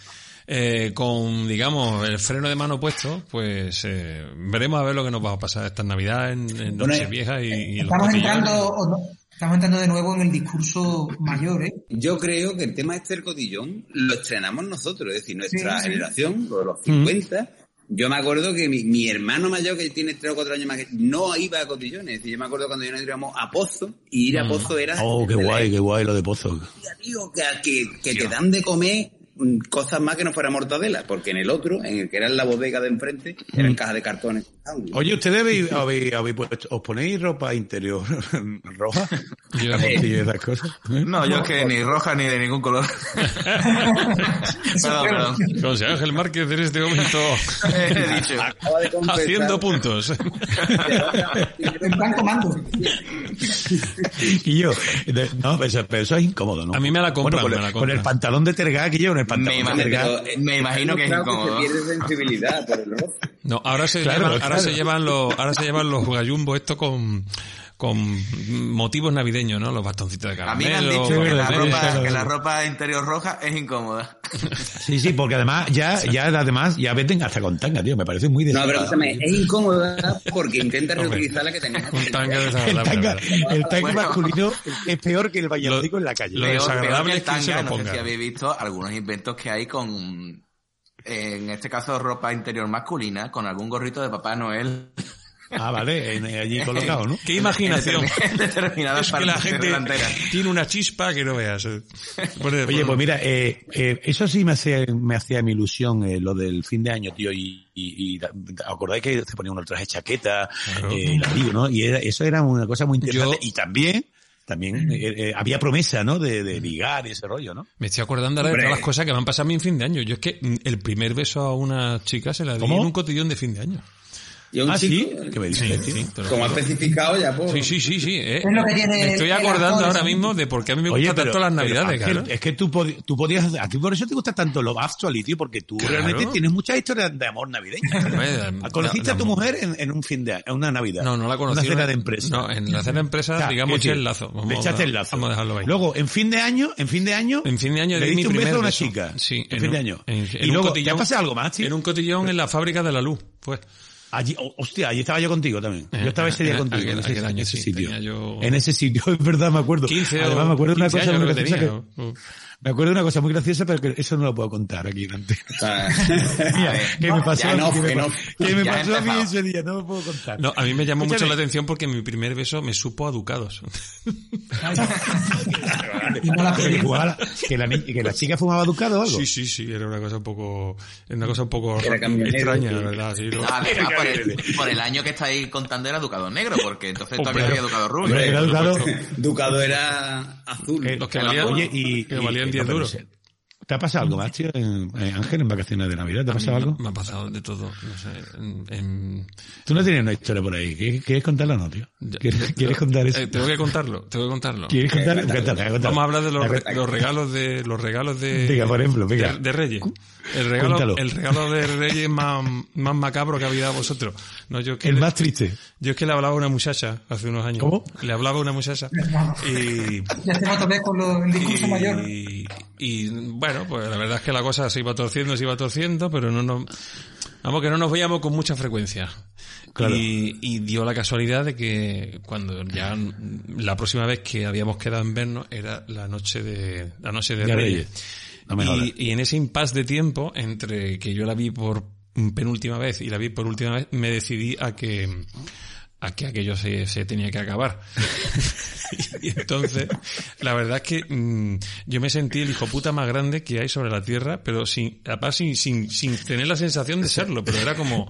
eh, con, digamos, el freno de mano puesto, pues eh, veremos a ver lo que nos va a pasar esta Navidad en, en Bueno, Nochevieja y, y los Estamos entrando, o no, estamos entrando de nuevo en el discurso mayor, ¿eh? Yo creo que el tema este del cotillón lo estrenamos nosotros, es decir, nuestra Sí, sí. generación, lo de los 50. Yo me acuerdo que mi, mi hermano mayor, que tiene 3 o 4 años más que no iba a cotillones. Es decir, yo me acuerdo cuando yo nos íbamos a Pozo, y ir a Pozo era... Oh, qué guay, qué guay lo de Pozo. tío, que, que, que te dan de comer mm, cosas más que no fuera mortadela, porque en el otro, en el que era en la bodega de enfrente, eran cajas de cartones. Oye, ¿ustedes habéis, habéis, habéis puesto- os ponéis ropa interior roja? Yo- esas cosas. No, yo es que ni roja ni de ningún color. perdón, perdón. José Ángel Márquez en este momento He dicho. Acaba de confesar- haciendo puntos. En plan comando. Y yo, no, pero eso, es incómodo, ¿no? A mí me la compran, Bueno, con, me el, la con el pantalón de terga que yo, con el pantalón de imagino, eh, me imagino que es incómodo. se pierde sensibilidad por el rojo. No, ahora se Claro, llevan, claro. ahora se llevan los, ahora se llevan los gallumbo esto con, con motivos navideños, ¿no? Los bastoncitos de A mí me han caramelo. dicho que la, ropa, que la ropa interior roja es incómoda. Sí, sí, porque además ya, ya además ya venden hasta con tanga, tío. Me parece muy No, pero desagradable. escúchame, es incómoda porque intenta reutilizar la que tenías. El desagradable. tanga, el tanga Bueno. masculino es peor que el bañadico en la calle. lo Peor- desagradable que es que se tanga, lo no sé si habéis visto algunos inventos que hay con, en este caso, ropa interior masculina, con algún gorrito de Papá Noel. Ah, vale, en- allí colocado, ¿no? Qué imaginación. Es que la gente tiene una chispa que no veas. eh. Oye, pues mira, eh, eh, eso sí me hacía, me hacía mi ilusión, eh, lo del fin de año, tío, y, y, y acordáis que se ponía uno el traje chaqueta, Claro. eh, ¿no? Y era- eso era una cosa muy interesante. Yo- Y también, también eh, eh, había promesa, ¿no? De, de ligar y ese rollo, ¿no? Me estoy acordando ahora de todas las cosas que me han pasado a mí en fin de año. Yo es que mm, el primer beso a una chica se la di ¿Cómo? en un cotillón de fin de año. Y un Ah, sí, como ha especificado ya por... Sí, sí, sí, sí. eh. Es lo que tiene me estoy acordando ahora mismo de por qué a mí me Oye, gustan pero, tanto las navidades, Ángel, claro. es que tú, pod- tú podías, a ti por eso te gusta tanto Love Actually, tío, porque tú Claro. realmente tienes muchas historias de amor navideño. Pues, ¿Conociste no, a tu mujer en, en un fin de en una Navidad? No, no la conocí. Una cena de empresa. No, en la cena de empresa, O sea, digamos, eché el lazo. Vamos le echaste el lazo. Vamos a dejarlo ahí. Luego, en fin de año, en fin de año, En fin de año le diste un beso a una chica. Sí, en, fin de año. en- en y luego, ¿te pasado algo más, tío? En un cotillón en la fábrica de la luz, pues. Allí, oh, hostia, allí estaba yo contigo también. Yo estaba ese día contigo, aquel- en ese, año, en ese sí, sitio. yo- En ese sitio, es verdad, me acuerdo. 15 Además, me acuerdo de una 15 cosa muy creo que tenía. que, me acuerdo de una cosa muy graciosa, pero que eso no lo puedo contar aquí en antena. Ah. Mira, que me pasó, no, que me, no. pasó a mí ese día, no lo puedo contar. No, a mí me llamó mucho la atención porque mi primer beso me supo a ducados. Y que, la- que, la, chica fumaba ducado o algo. Sí, sí, sí, era una cosa un poco, era una cosa un poco extraña, la verdad. Sí, ¿no? Ah, por, el, por el año que estáis contando era Ducado Negro, porque entonces Hombre, todavía había Ducado Rubio. Ducado. Ducado era azul. Eh, Los que valían- oye, y, que y- valían y- 10 no, pero duros. se- ¿Te ha pasado algo más, tío, en- eh, Ángel, en vacaciones de Navidad? ¿Te ha pasado algo? Me ha pasado de todo, no sé. En, en- Tú no tienes una historia por ahí. ¿Quieres, quieres contarla o no, tío? ¿Quieres, quieres contar eso? Eh, tengo que contarlo, tengo que contarlo. ¿Quieres contar? Cuéntala, cuéntala. Vamos a hablar de los, los regalos de los regalos de Venga, por ejemplo, venga. de, de Reyes. El regalo, Cuéntalo. el regalo de Reyes más, más macabro que había dado vosotros. No, yo es que El le- más triste. yo es que le hablaba a una muchacha hace unos años. ¿Cómo? Le hablaba a una muchacha y Ya estamos otra vez con lo, el discurso mayor. y, y, bueno, pues la verdad es que la cosa se iba torciendo, se iba torciendo, pero no nos, vamos que no nos veíamos con mucha frecuencia. Claro. Y, y dio la casualidad de que cuando ya la próxima vez que habíamos quedado en vernos era la noche de, la noche de De Reyes. Reyes. No me jodas. y, y en ese impasse de tiempo entre que yo la vi por penúltima vez y la vi por última vez, me decidí a que a que aquello se, se tenía que acabar. y entonces, la verdad es que mm, yo me sentí el hijo puta más grande que hay sobre la tierra, pero sin, aparte sin, sin, sin tener la sensación de serlo, pero era como,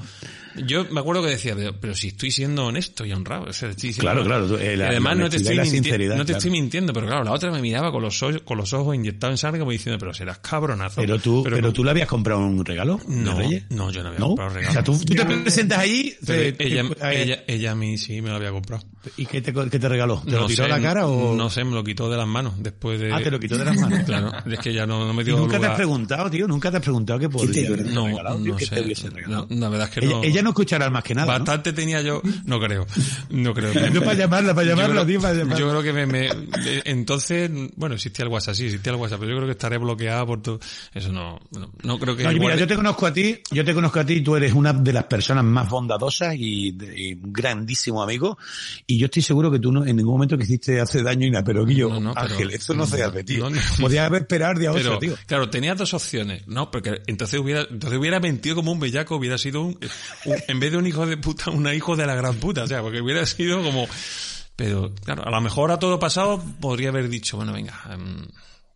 yo me acuerdo que decía, pero, pero si estoy siendo honesto y honrado, o sea, estoy diciendo- Claro, claro, tú, eh, la- y además la no te estoy, y la minti- sinceridad, no te claro. estoy mintiendo, pero claro, la otra me miraba con los ojos, con los ojos inyectados en sangre como diciendo, pero serás cabronazo. Pero tú, pero, no- tú le habías comprado un regalo No, Reyes. no, yo no había ¿No? comprado regalo. O sea, tú, tú te presentas ahí Pero eh, ella, eh, ella, ella a mí sí me lo había comprado. ¿Y qué te, qué te regaló? ¿Te lo tiró sé, a la cara o...? No sé, me lo quitó de las manos después de... Ah, te lo quitó de las manos. Claro, es que ya no, no me ¿Y dio nunca te has preguntado, tío? ¿Nunca te has preguntado qué podría te- haberte No, regalado, tío? no ¿Qué sé. te hubiese regalado? No, la verdad es que ella, no. ella no escuchará más que nada, ¿no? Bastante tenía yo, no creo, no creo. No para llamarla, para llamarla, yo creo, tío, para llamarla. yo creo que me, entonces, bueno, existía el WhatsApp, sí, existía el WhatsApp, pero yo creo que estaré bloqueado por todo, eso no, no, no creo que... No, mira, guarde- yo te conozco a ti, yo te conozco a ti, tú eres una de las personas más bondadosas y, de- y un grandísimo amigo, y yo estoy seguro que tú no, en ningún momento quisiste hacer daño y nada, pero Guillo, No, no, pero- Ángel, esto no se hace, tío. Podías haber esperado día 8, Pero, tío. claro, tenía dos opciones, ¿no? Porque entonces hubiera, entonces hubiera mentido como un bellaco, hubiera sido un, un- en vez de un hijo de puta, una hijo de la gran puta, o sea, porque hubiera sido como, pero, claro, a lo mejor a todo pasado podría haber dicho, bueno, venga, em,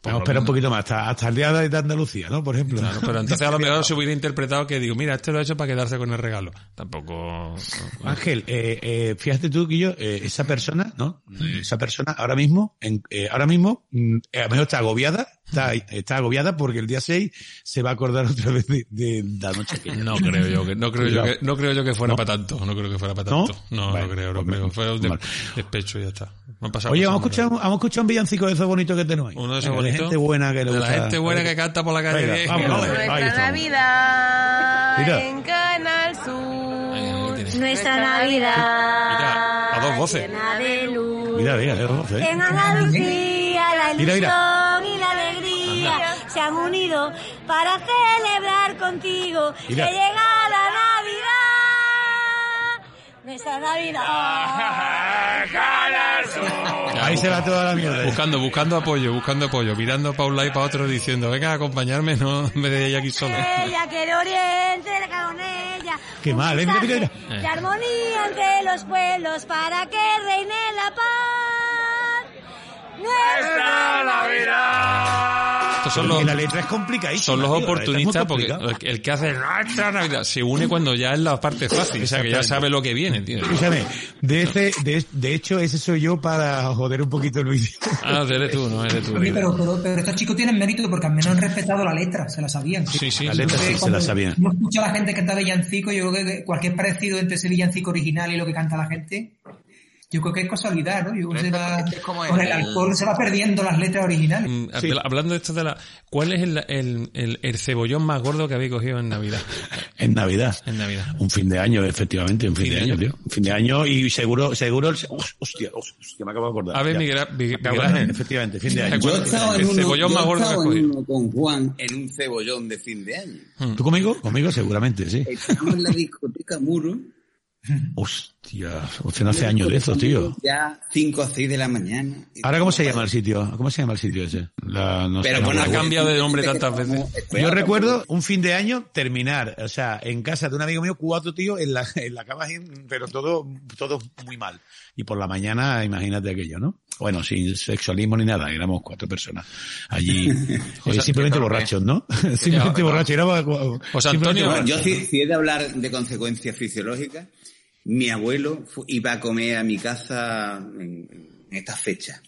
Vamos a esperar un poquito más, hasta, hasta el día de Andalucía, ¿no? Por ejemplo. Claro, pero entonces a lo mejor se hubiera interpretado que digo, mira, este lo ha hecho para quedarse con el regalo. Tampoco... Ángel, eh, eh, fíjate tú que yo, eh, esa persona, ¿no? Esa persona ahora mismo, en, eh, ahora mismo, mm, eh, a lo mejor está agobiada, está, está agobiada porque el día 6 se va a acordar otra vez de, de la noche que No creo yo que, no creo yo que, no creo yo que fuera ¿No? para tanto, no creo que fuera para ¿No? tanto. No, Vale, no creo, no pues creo. Fue un de- despecho y ya está. Me ha pasado Oye, vamos a escuchar, un- vamos a escuchar un villancico de esos bonitos que tenemos. Uno de esos bonitos. gente buena que le De la gusta- gente buena que canta por la calle Venga, vamos, vamos. Nuestra. Navidad Mira. en Canal Sur. Ahí. Nuestra Navidad. Mira, a dos voces. llena de luz. Mira, mira, voz, ¿eh? En Andalucía la Mira, ilusión mira. alegría se han unido para celebrar contigo Mira. que llega la Navidad. Nuestra Navidad. Ahí se va toda la mierda. Buscando, buscando apoyo, buscando apoyo, mirando para un lado y para otro diciendo, venga a acompañarme, no en vez de ella aquí sola. Ella que el oriente con ella. Qué Un mal, ¿eh? Mira, mira, mensaje mira. De armonía entre los pueblos para que reine la paz. Nuestra Estos son los, la letra es complicadísima. son los tío, oportunistas porque el que hace nuestra Navidad se une cuando ya es la parte fácil, o sea que ya sabe lo que viene, tío. Escúchame, de, ese, de, de hecho, ese soy yo para joder un poquito el vídeo. Ah, eres tú, no eres tú. Oye, pero, pero, pero estos chicos tienen mérito porque al menos han respetado la letra, se la sabían. Sí, sí, La sí. letra sí Entonces, se la cuando sabía. uno escucha a la gente que canta villancico, yo creo que cualquier parecido entre ese villancico original y lo que canta la gente, yo creo que es casualidad, ¿no? Yo creo que se va- es con el- el alcohol se va perdiendo las letras originales. Mm, Hablando de esto de la... ¿Cuál es el, el, el, el cebollón más gordo que habéis cogido en Navidad? En Navidad. En Navidad. Un fin de año, efectivamente, un fin, de, año, tío. Un fin de año y seguro, seguro, hostia, hostia, me acabo de acordar. A ver. Miguel, Miguel, Miguel efectivamente, fin de año. Yo he estado en El uno, cebollón yo más gordo que estado has en cogido. uno con Juan en un cebollón de fin de año. ¿Tú conmigo? Conmigo seguramente, sí. Estábamos en la discoteca Muro. Hostia, hostia, no hace años de eso, tío. Ya 5 o 6 de la mañana. Ahora, ¿cómo se llama el sitio? ¿Cómo se llama el sitio ese? La, no sé, Pero no bueno, ha cambiado de nombre tantas veces. Yo recuerdo un fin de año terminar, o sea, en casa de un amigo mío, cuatro tíos en la, en la cama, pero todo, todo muy mal. Y por la mañana, imagínate aquello, ¿no? Bueno, sin sexualismo ni nada, éramos cuatro personas allí, eh, José, simplemente ¿qué tal, borrachos, ¿no? simplemente borrachos, éramos José simplemente Antonio, yo si he de hablar de consecuencias fisiológicas, mi abuelo iba a comer a mi casa en, en esta fecha.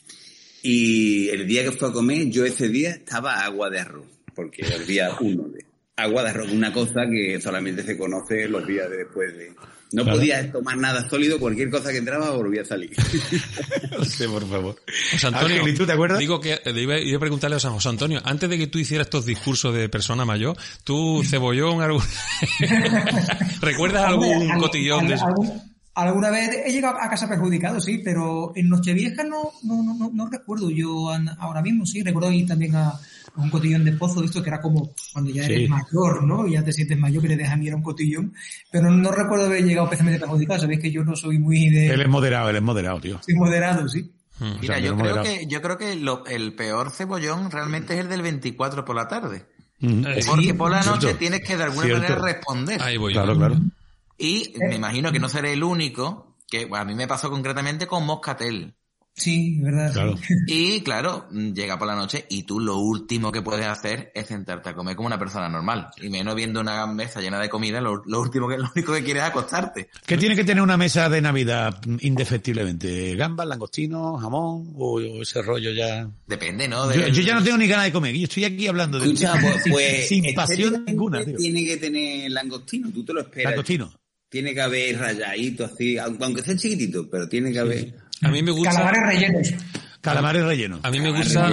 Y el día que fue a comer, yo ese día estaba agua de arroz, porque día uno de agua de arroz, una cosa que solamente se conoce los días de después de... No Claro. podía tomar nada sólido, cualquier cosa que entraba volvía a salir. Sí, por favor. José Antonio, Ángel, ¿y tú te acuerdas? Digo que eh, iba, iba a preguntarle a San José Antonio, antes de que tú hicieras estos discursos de persona mayor, tú cebollón algún... ¿Recuerdas algún al- cotillón de eso? Alguna vez he llegado a casa perjudicado, sí, pero en Nochevieja no, no, no, no, no recuerdo. Yo ahora mismo sí, recuerdo ir también a, a un cotillón de pozo, de esto que era como cuando ya eres Sí. mayor, ¿no? Ya te sientes mayor que te dejan ir a un cotillón. Pero no recuerdo haber llegado especialmente perjudicado. Sabéis que yo no soy muy de... Él es moderado, él es moderado, tío. Soy moderado, sí. Mm. O Mira, sea, yo creo que, yo creo que lo- el peor cebollón realmente es el del 24 por la tarde. Eh, Porque por la cierto. noche tienes que de alguna Cierto. manera responder. Ahí voy yo. Claro, claro. Y me imagino que no seré el único, que bueno, a mí me pasó concretamente con Moscatel. Sí, verdad. Claro. Y claro, mm, llega por la noche y tú lo último que puedes hacer es sentarte a comer como una persona normal. Y menos viendo una mesa llena de comida, lo, lo último que, lo único que quieres es acostarte. ¿Qué tiene que tener una mesa de Navidad mm, indefectiblemente? ¿Gambas, langostinos, jamón o, o ese rollo ya? Depende, ¿no? Yo, ya no tengo ni ganas de comer. Yo estoy aquí hablando de Escucha, pues, sin, pues sin pasión ninguna, tío. tiene que tener langostino, tú te lo esperas. Langostino. Tiene que haber rayadito así, aunque sea chiquitito, pero tiene que haber... A mí me gusta... Calamares rellenos. Calamares rellenos. A mí me gusta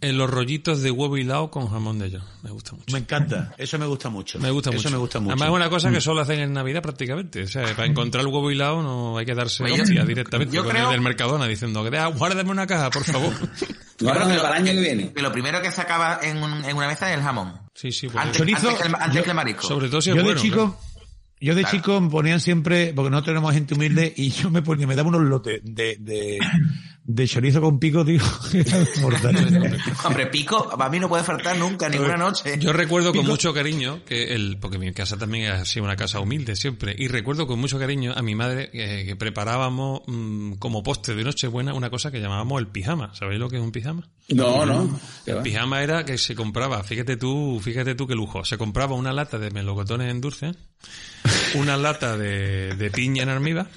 en los rollitos de huevo hilado con jamón de ellos. Me gusta mucho. Me encanta. Eso me gusta mucho. Me gusta Eso mucho. me gusta mucho. Mm. Además es una cosa que solo hacen en Navidad prácticamente. O sea, para encontrar el huevo hilado no hay que darse Pues hostia directamente yo con creo- el del Mercadona diciendo que "Ah, guárdame una caja, por favor. Guárdame para el año que viene. Que lo primero que se acaba en, un- en una mesa es el jamón. Sí, sí, pues, Antes, Chorizo, antes que el, antes yo- que el marisco. sobre todo si es yo de bueno, chico, claro. Yo de Claro. chico me ponían siempre, porque nosotros éramos gente humilde, y yo me ponía, me daba unos lotes de, de, de chorizo con pico, tío. Hombre, pico, a mí no puede faltar nunca, ninguna noche. Yo recuerdo con mucho cariño que el, porque mi casa también ha sido una casa humilde siempre, y recuerdo con mucho cariño a mi madre eh, que preparábamos mm, como postre de Nochebuena una cosa que llamábamos el pijama. ¿Sabéis lo que es un pijama? No, no. ¿Qué El pijama era que se compraba, fíjate tú, fíjate tú qué lujo, se compraba una lata de melocotones en dulce, una lata de, de piña en almíbar,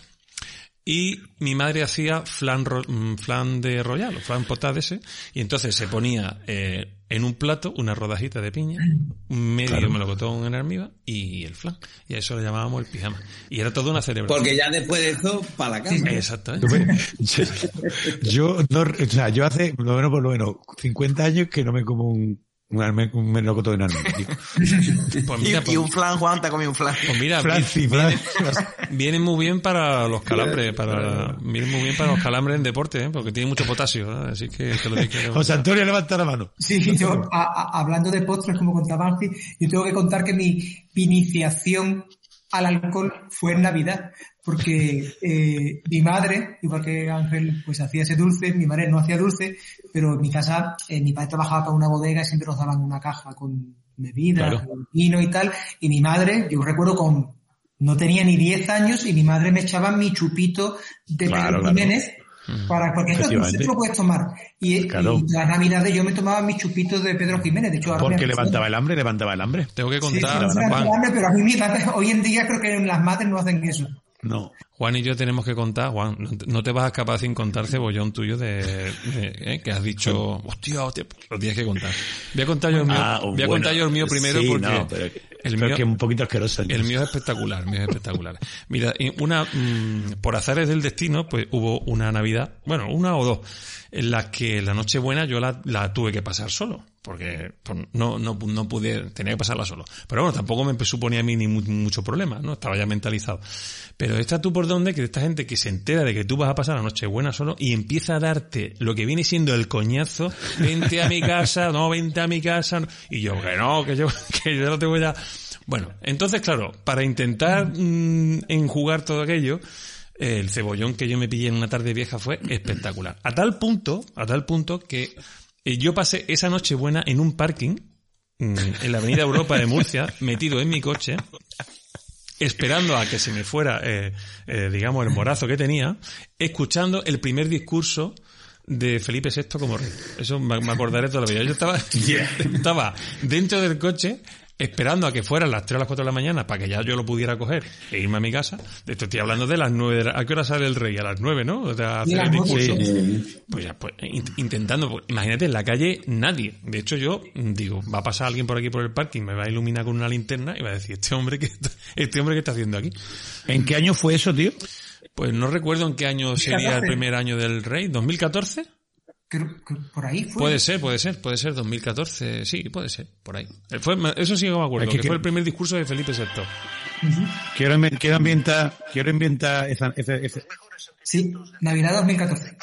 y mi madre hacía flan, ro- mm, flan de royal, o flan potá de ese, y entonces se ponía eh, en un plato una rodajita de piña, medio Claro. melocotón en almíbar y el flan. Y a eso le llamábamos el pijama. Y era toda una celebración. Porque ya después de eso, para la cama. Exactamente. Yo, yo no, o sea, yo hace, por lo menos, por lo menos, 50 años que no me como un, un, melocotón en almendra, tío. Pues Y, mira, y pues- un flan, Juan, te ha comido un flan. Pues mira, Franci, viene, Franci. viene muy bien para los calambres, para, viene muy bien para los calambres en deporte, ¿eh? porque tiene mucho potasio, ¿eh? así que te lo digo que- José Antonio, levanta la mano. Sí, yo, a- a- hablando de postres, como contaba Ángel, yo tengo que contar que mi, mi iniciación al alcohol fue en Navidad, porque eh, mi madre, igual que Ángel, pues hacía ese dulce, mi madre no hacía dulce, pero en mi casa, eh, mi padre trabajaba para una bodega y siempre nos daban una caja con bebidas, Claro. con vino y tal, y mi madre, yo recuerdo con, no tenía ni 10 años y mi madre me echaba mi chupito de Claro, Pedro claro. Jiménez, para, porque esto tú lo puedes tomar. Y, Claro. y las navidades yo me tomaba mis chupitos de Pedro Jiménez, de hecho ahora Porque levantaba el hambre, levantaba el hambre. Tengo que Sí, sí, contar, no grande, pero a mí mi madre- hoy en día creo que las madres no hacen eso. No. Juan y yo tenemos que contar, Juan, no te- vas a escapar sin contar cebollón tuyo de, de- ¿eh? que has dicho, hostia, hostia, lo tienes que contar. Voy a contar yo el mío, Ah, voy a contar yo el mío primero sí, porque no, pero, el mío, que un poquito asqueroso. El mío es espectacular, el mío es espectacular. Mira, una, mm, por azares del destino, pues hubo una Navidad, bueno, una o dos, en las que la Nochebuena yo la, la tuve que pasar solo, porque pues, no, no, no pude, tenía que pasarla solo. Pero bueno, tampoco me suponía a mí ni mu- mucho problema, ¿no? Estaba ya mentalizado. Pero esta tú por dónde, que esta gente que se entera de que tú vas a pasar la Nochebuena solo y empieza a darte lo que viene siendo el coñazo, vente a mi casa, no, vente a mi casa, y yo, que no, que yo, que yo no te voy a... Bueno, entonces claro, para intentar mm, enjugar todo aquello, el cebollón que yo me pillé en una tarde vieja fue espectacular. A tal punto, a tal punto que eh, yo pasé esa noche buena en un parking mm, en la Avenida Europa de Murcia, metido en mi coche, esperando a que se me fuera, eh, eh, digamos, el morazo que tenía, escuchando el primer discurso de Felipe VI como rey. Eso me, me acordaré toda la vida. Yo estaba, estaba dentro del coche esperando a que fueran las 3 o las 4 de la mañana para que ya yo lo pudiera coger e irme a mi casa. De esto estoy hablando de las 9 de la- ¿A qué hora sale el rey? A las 9, ¿no? O sea, hacer el discurso. Pues ya, pues in- intentando, pues, imagínate, en la calle nadie. De hecho yo mm, digo, va a pasar alguien por aquí por el parking, me va a iluminar con una linterna y va a decir, este hombre que está, este hombre que está haciendo aquí. ¿En qué año fue eso, tío? Pues no recuerdo en qué año sería el 2014. primer año del rey, ¿2014? Creo que por ahí fue. Puede ser, puede ser, puede ser 2014, sí, puede ser, por ahí. Eh, Fue, eso sí que me acuerdo, Es que- que, fue el primer discurso de Felipe VI. Quiero, ambi- quiero ambientar, quiero ambientar esa, ese- ese- Sí, Navidad 2014.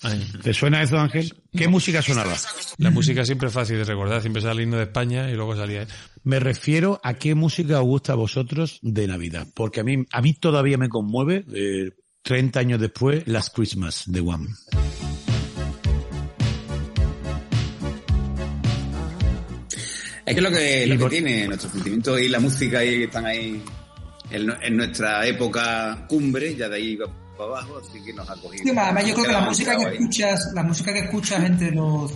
Ay. ¿Te suena eso, Ángel? ¿Qué música sonaba? La música siempre es fácil de recordar, siempre sale el himno de España y luego salía... Me refiero a qué música os gusta a vosotros de Navidad. Porque a mí, a mí todavía me conmueve, eh, 30 años después, Last Christmas de One. Es que lo que, lo que por- tiene nuestros sentimientos y la música ahí están ahí en, en nuestra época cumbre, ya de ahí va para abajo, así que nos ha cogido. Sí, además yo creo que la música que ahí. escuchas, la música que escuchas entre los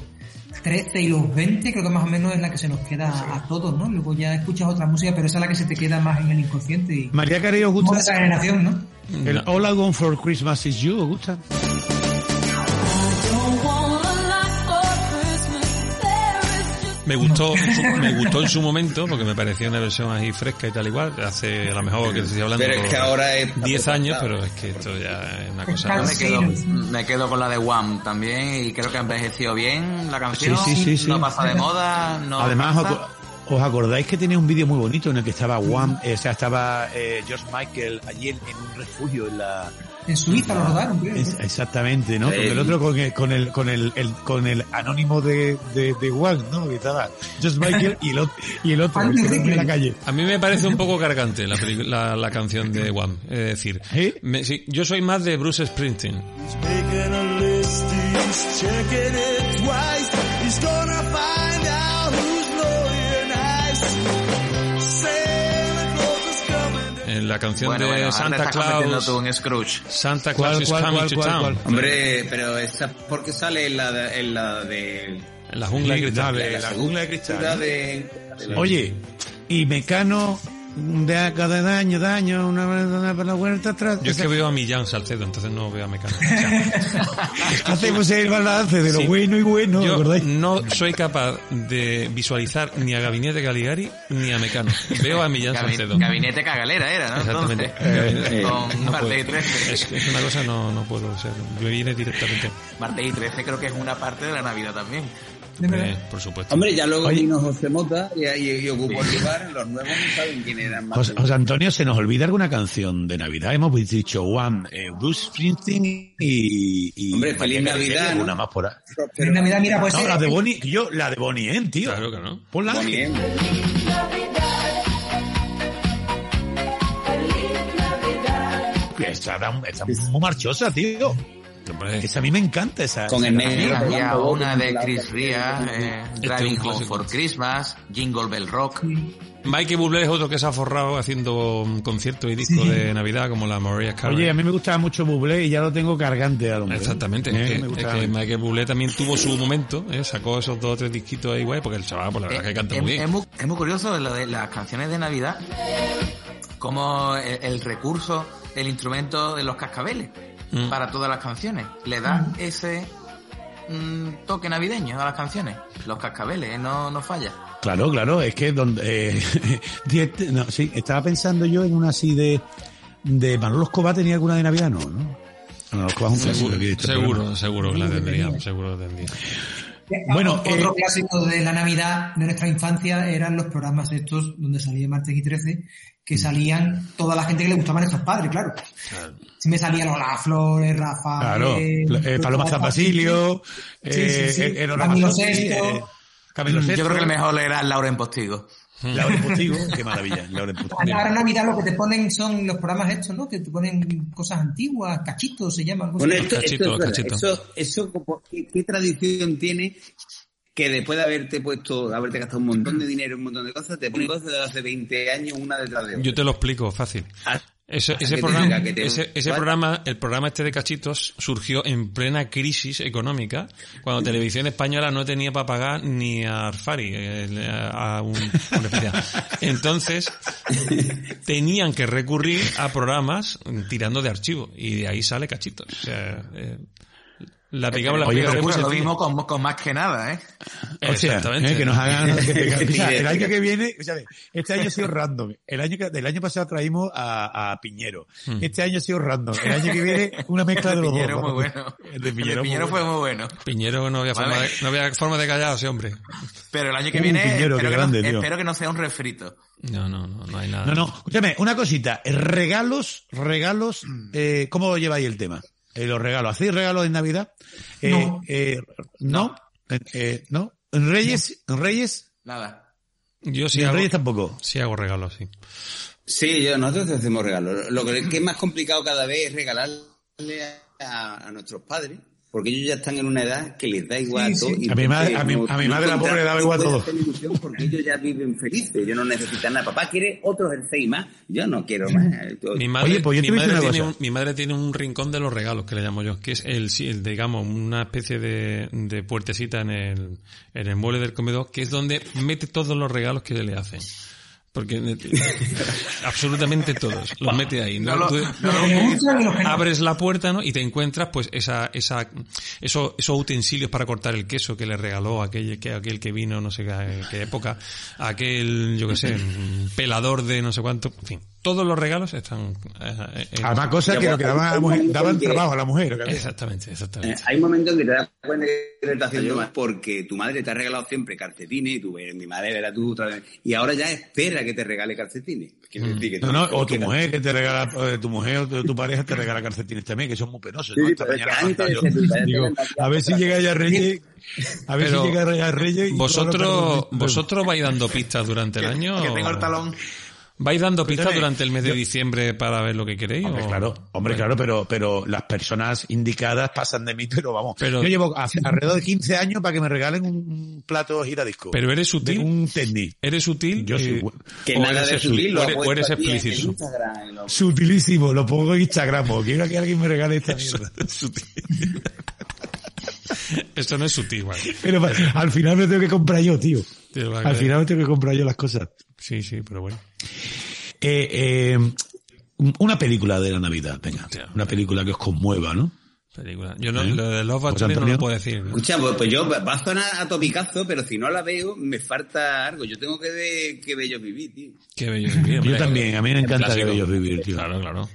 13 y los 20, creo que más o menos es la que se nos queda a todos, ¿no? Luego ya escuchas otra música, pero esa es la que se te queda más en el inconsciente y María Carey, ¿os somos de gusta? esa generación, ¿no? El All I Want for Christmas is You, ¿os gusta? Me gustó, me gustó en su momento, porque me parecía una versión así fresca y tal igual, hace a lo mejor que estoy hablando Pero es que ahora es- 10 años, pero es que esto ya es una cosa... Yo me quedo, me quedo con la de One también y creo que ha envejecido bien la canción. Sí, sí, sí, sí. No pasa de moda, no Además, os, pasa. aco- ¿os acordáis que tenía un vídeo muy bonito en el que estaba One, eh, o sea, estaba eh, George Michael allí en, en un refugio en la, En Suiza lo rodaron, creo. Es- exactamente, ¿no? Porque el otro con el, con el, con el, el- con el anónimo de, de, de One, ¿no? Que estaba Just Michael y el otro, y el otro en la calle. A mí me parece un poco cargante la, la, la canción de One. Es decir, ¿Eh? me- sí, yo soy más de Bruce Springsteen. En la canción Bueno, de bueno, Santa Claus. tú en Scrooge. Santa ¿Cuál, Claus is coming cuál, to town. cuál? Hombre, pero esa porque sale en la de, en la de En la jungla de cristal. Dale, la jungla de cristal. de Oye, y Mecano de cada daño, daño, una, una, una vuelta atrás. Yo es que veo a Millán Salcedo, entonces no veo a Mecano. Hacemos el balance de lo Sí. bueno y bueno, Yo no soy capaz de visualizar ni a Gabinete Caligari ni a Mecano. Veo a Millán Gabi- Salcedo. Gabinete Cagalera era, ¿no? Exactamente. Entonces, Eh, con No Martes puedo. y 13. Es, es una cosa no, no puedo ser. Me viene directamente. Martes y 13 creo que es una parte de la Navidad también. Hombre, por supuesto. Hombre, ya luego Oye. vino José Mota y, y, y ocupó el lugar. Los nuevos no saben quién eran más. José, José Antonio, ¿se nos olvida alguna canción de Navidad? Hemos dicho One, eh, Bruce Springsteen y... y Hombre, Feliz Navidad, ¿no? Una más por ahí. En Navidad, mira, pues... No, eh, la de Bonnie, yo, la de Bonnie M, tío. Claro que no. Ponla. Bonnie M. Esa, da- esa es muy marchosa, tío. Hombre, Esa a mí me encanta esa. Con el negro. Había una de Chris Ria, eh, Este es Driving Home clásico. for Christmas, Jingle Bell Rock. Michael Bublé es otro que se ha forrado haciendo mm, conciertos y discos de Navidad como la Mariah Carey. Oye, a mí me gustaba mucho Bublé y ya lo tengo cargante al hombre. Exactamente, Eh, es, que, es que. Michael Bublé también tuvo su momento, ¿eh? sacó esos dos o tres disquitos ahí, guay, porque el chaval, pues la verdad que canta muy bien. es muy, es muy curioso lo de las canciones de Navidad, como el, el recurso, el instrumento de los cascabeles Mm. para todas las canciones. Le da ese mm, toque navideño a las canciones. Los cascabeles, ¿eh? no, no falla. Claro, claro, es que donde... eh, no, sí, estaba pensando yo en una así de... De Manolo Escobar tenía alguna de Navidad, no, ¿no? Manolo Escobar es un de este Seguro, programa. seguro que la tendría, seguro que tendría. Bueno, otro eh, clásico de la Navidad de nuestra infancia eran los programas estos donde salía Martes y 13, que salían toda la gente que le gustaban estos padres, claro. Si me salían Lola Flores, Rafa, Claro, eh, Paloma San Basilio, eh, el Orlando Camilo eh, Camilo Yo Sesto, creo que el mejor era Lauren Postigo. Lauren Postigo, qué maravilla, Lauren Postigo. Ahora en Navidad lo que te ponen son los programas estos, ¿no? Que te ponen cosas antiguas, cachitos se llaman. algo Bueno, así. esto, esto Cachito, es verdad. cachito. Eso, eso como- ¿qué, qué tradición tiene que después de haberte puesto, haberte gastado un montón de dinero, un montón de cosas, te ponen cosas de hace 20 años una detrás de otra? Yo te lo explico fácil. Ah, Ese, te programa, diga que te- ese, ese programa, el programa este de cachitos surgió en plena crisis económica, cuando Televisión Española no tenía para pagar ni a Arfari, a un, a un especial. Entonces, tenían que recurrir a programas tirando de archivo, y de ahí sale cachitos. O sea, eh, la pegaba la Oye, pero Pues lo mismo con, con más que nada, ¿eh? O sea, Exactamente. eh, que nos hagan... que te- Sí, o sea, el año que viene, o sea, este año ha sido random. El año que, del año pasado traímos a, a Piñero. Hmm. Este año ha sido random. El año que viene, una mezcla de los Piñero dos. muy bueno. El de Piñero, El de Piñero muy fue muy bueno. Piñero no había, Vale. forma de, no había forma de callar ese hombre. Pero el año que Uh, viene Piñero, espero, grande, no, espero que no sea un refrito. No, no, no, no hay nada. No, no, escúchame, una cosita. Regalos, regalos, eh, ¿cómo lleváis el tema? Eh, los regalos. ¿Hacéis regalos en Navidad? Eh, No. eh, ¿No? Eh, eh, ¿No? ¿En Reyes? ¿En Reyes? Nada. Yo Sí, sí en hago, Reyes tampoco. sí hago regalos, sí. Sí, yo, nosotros hacemos regalos. Lo que, que es más complicado cada vez es regalarle a, a nuestros padres, porque ellos ya están en una edad que les da igual Sí, todo. sí. y A mi madre- a mi- no- a mi no madre la pobre le daba igual pueden todo. Porque ellos ya viven felices, ellos no necesitan nada. Papá quiere otro jersey más, yo no quiero más. Mi madre, Oye, pues mi, a tiene un, mi madre tiene un rincón de los regalos, que le llamo yo, que es el, sí, el digamos, una especie de, de puertecita en el, en el mueble del comedor, que es donde mete todos los regalos que le hacen. Porque absolutamente todos los mete ahí. ¿no? No lo- Tú- no. abres la puerta ¿no? y te encuentras pues esa esa esos, esos utensilios para cortar el queso que le regaló aquel que aquel que vino no sé qué, qué época aquel yo qué sé pelador de no sé cuánto en fin todos los regalos están... eh, eh, Además, cosas que lo que daban, a la mujer- daban trabajo a la mujer. ¿ok? Exactamente, Eh, exactamente. hay momentos en que te das cuenta que te está haciendo mal porque tu madre te ha regalado siempre calcetines y tú ves, mi madre era tú otra vez, y ahora ya espera que te regale calcetines. Decir que tú- No, no, o tu mujer que te regala, tu mujer o tu, tu pareja te regala calcetines también, que son muy penosos. ¿no? sí, antes yo, digo, a ver si llega ya Reyes, a ver Pero si llega ya Reyes. y Vosotros, vosotros vais dando pistas durante el año. Que tengo el talón. ¿Vais dando pistas durante el mes de yo- diciembre para ver lo que queréis? Hombre, o- claro, hombre, claro, pero, pero las personas indicadas pasan de mí, pero vamos. Pero- yo llevo hace- alrededor de 15 años para que me regalen un plato giradisco. Pero eres sutil. un tenis. ¿Eres sutil? Yo eh, soy que o nada eres de sutil, lo o eres- explícito. Instagram y lo- Sutilísimo, lo pongo en Instagram. o Quiero que alguien me regale esta mierda. Sutil. Esto no es sutil, vale. Pero al final me tengo que comprar yo, tío. Te lo va a Al final me tengo que comprar yo las cosas. Sí, sí, pero bueno. Eh, eh, una película de la Navidad, venga. Una película que os conmueva, ¿no? Película. Yo no, ¿Eh? lo de Love Actually no Antonio. lo puedo decir. ¿no? Escucha, pues, pues yo, va a sonar a topicazo, pero si no la veo, me falta algo. Yo tengo que ver qué bello vivir, tío. Qué bello vivir, hombre. Yo también, a mí me encanta que ellos vivir, tío. Claro, claro.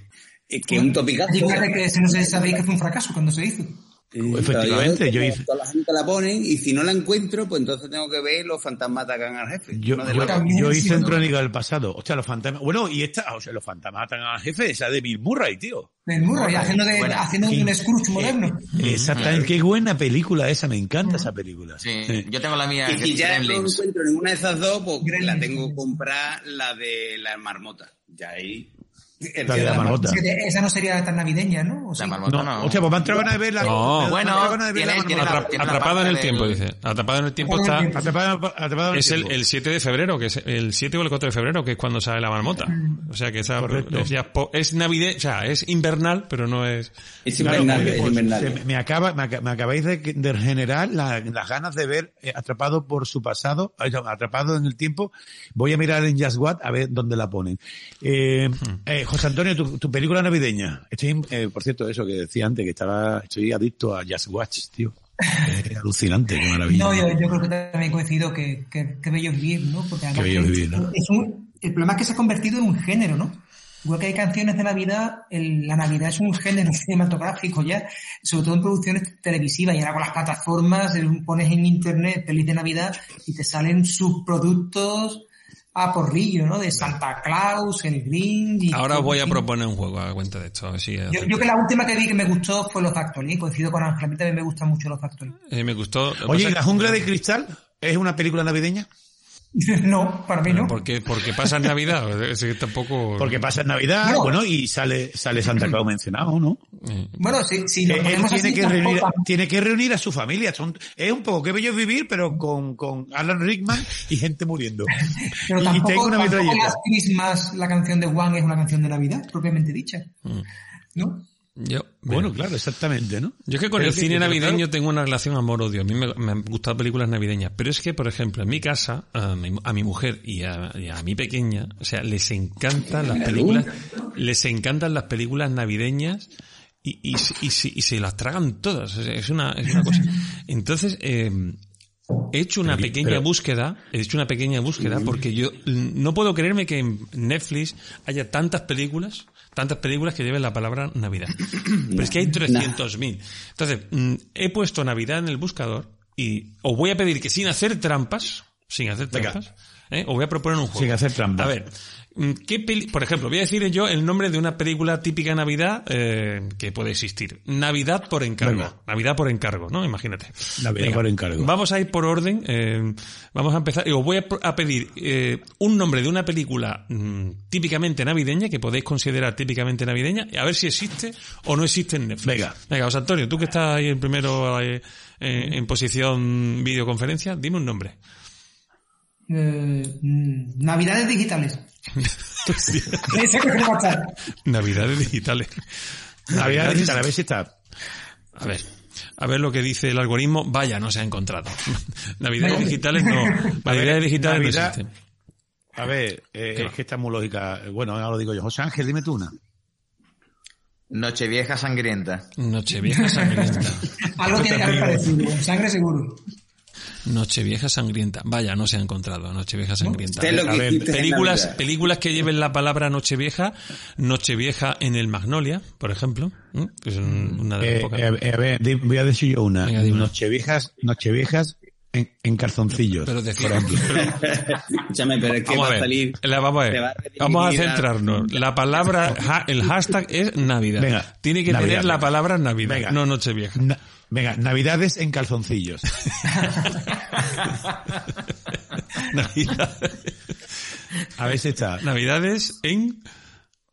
Es que un topicazo. Fíjate que si no sé, sabéis que fue un fracaso cuando se hizo. Sí, Efectivamente, yo hice- Toda la gente la ponen y si no la encuentro, pues entonces tengo que ver los fantasmas atacan al jefe. Yo, hice en. Crónica del pasado. Hostia, los fantasmas. Bueno, y esta, o sea, los fantasmas atan al jefe, esa de Bill Murray, tío. Del muro, y haciendo, de, haciendo un Scrooge moderno. Exactamente, qué buena película esa, me encanta esa película. Sí, Sí. yo tengo la mía. Y si ya no encuentro ninguna de esas dos, pues Gremlins. la tengo que comprar la de la marmota. Ya ahí. El La de la marmota. Esa no sería tan navideña, ¿no? ¿O sí? La marmota No, no. hostia, pues me han entrado ganas de verla. No. Bueno, ver la tiene- tiene marmota. la- Atrap- tiene la atrapado en el del- tiempo, dice. Atrapado en el tiempo Atrapado en el está... en el Es el, tiempo. el 7 de febrero, que es el 7 o el 4 de febrero, que es cuando sale la marmota. O sea, que esa, Correcto. es, ya es navideño, o sea, es invernal, pero no es... Es invernal, es pues, invernal. me, acaba, me, aca- me acabáis de, de generar la- las ganas de ver eh, Atrapado por su pasado, Atrapado en el tiempo. Voy a mirar en Just What a ver dónde la ponen. Eh, eh, José Antonio, tu, tu película navideña. Estoy, eh, por cierto, eso que decía antes, que estaba, estoy adicto a Just Watch, tío. Es alucinante, qué maravilla. No, yo, yo creo que también coincido que, que, que bello vivir, ¿no? Porque además bello es vivir, ¿no? es un- el problema es que se ha convertido en un género, ¿no? Igual que hay canciones de Navidad, el- la Navidad es un género cinematográfico ya, sobre todo en producciones televisivas y ahora con las plataformas, eh, pones en internet feliz de Navidad y te salen subproductos a porrillo, ¿no? De Santa Claus, el Grinch y Ahora os voy a proponer un juego a cuenta de esto. a ver si- Yo, yo que la última que vi que me gustó fue Los y coincido con Ángel, a mí también me gustan mucho Los Actual. Eh, me gustó... Oye, pasa ¿y La jungla de cristal es una película navideña? no, para mí no. Porque, porque pasa en Navidad. Es que tampoco... Porque pasa en Navidad, No. bueno, y sale, sale Santa Claus mencionado, ¿no? Eh, Bueno, si, si Eh, lo él ponemos tiene así, que, reunir, tiene que reunir a su familia. Son, es un poco que bello vivir, pero con, con Alan Rickman y gente muriendo. Pero y, y tampoco, tengo una tampoco metralleta. las Christmas, la canción de One es una canción de Navidad, propiamente dicha. ¿No? Yo, Bueno, claro, exactamente, ¿no? Yo es que con Pero el cine navideño claro, tengo una relación amor-odio. A mí me, me han gustado películas navideñas. Pero es que, por ejemplo, en mi casa, a mi, a mi mujer y a, y a mi pequeña, o sea, les encantan las películas, les encantan las películas navideñas y, y, se- y, se- y se las tragan todas. O sea, es una, es una cosa. Entonces, eh, he hecho una Pero- pequeña pero- búsqueda, he hecho una pequeña búsqueda porque yo no puedo creerme que en Netflix haya tantas películas, tantas películas que lleven la palabra Navidad. Pero es que hay 300.000. Entonces, mm, he puesto Navidad en el buscador y os voy a pedir que sin hacer trampas, sin hacer trampas, ¿eh? os voy a proponer un juego. Sin hacer trampas. A ver, ¿qué peli- por ejemplo, voy a decir yo el nombre de una película típica de Navidad eh, que puede existir. Navidad por encargo. Venga. Navidad por encargo, ¿no? Imagínate. Navidad por encargo. Vamos a ir por orden. eh, vamos a empezar. Y os voy a, a pedir eh, un nombre de una película mm, típicamente navideña, que podéis considerar típicamente navideña, a ver si existe o no existe en Netflix. Venga. Venga, José Antonio, tú que estás ahí en primero eh, en posición videoconferencia, dime un nombre. Eh, mm, Navidades digitales. Navidades digitales. Navidad digital, a ver si está. A ver. A ver lo que dice el algoritmo. Vaya, no se ha encontrado. Navidades digitales no. Navidades digitales Navidad- no existen. A ver, eh, ¿Qué es que está muy lógica. Bueno, ahora lo digo yo. José Ángel, dime tú una. Nochevieja sangrienta. Nochevieja sangrienta. Algo tiene que haber parecido. Sangre seguro. Nochevieja sangrienta. Vaya, no se ha encontrado. Nochevieja sangrienta. A ver, películas, películas que lleven la palabra Nochevieja. Nochevieja en el Magnolia, por ejemplo. es un- una de las Eh, pocas. eh, eh, a ver, voy a decir yo una. Venga. Nocheviejas, nocheviejas en, en calzoncillos. Pero por ejemplo. Escúchame, pero es que Vamos va a ver, salir. la- vamos a va vamos centrarnos. La palabra, ja- el hashtag es Navidad. Venga, Tiene que Navidad, tener la palabra Navidad, Venga. no Nochevieja. Na- venga, navidades en calzoncillos. Navidad. A ver si está. Navidades en...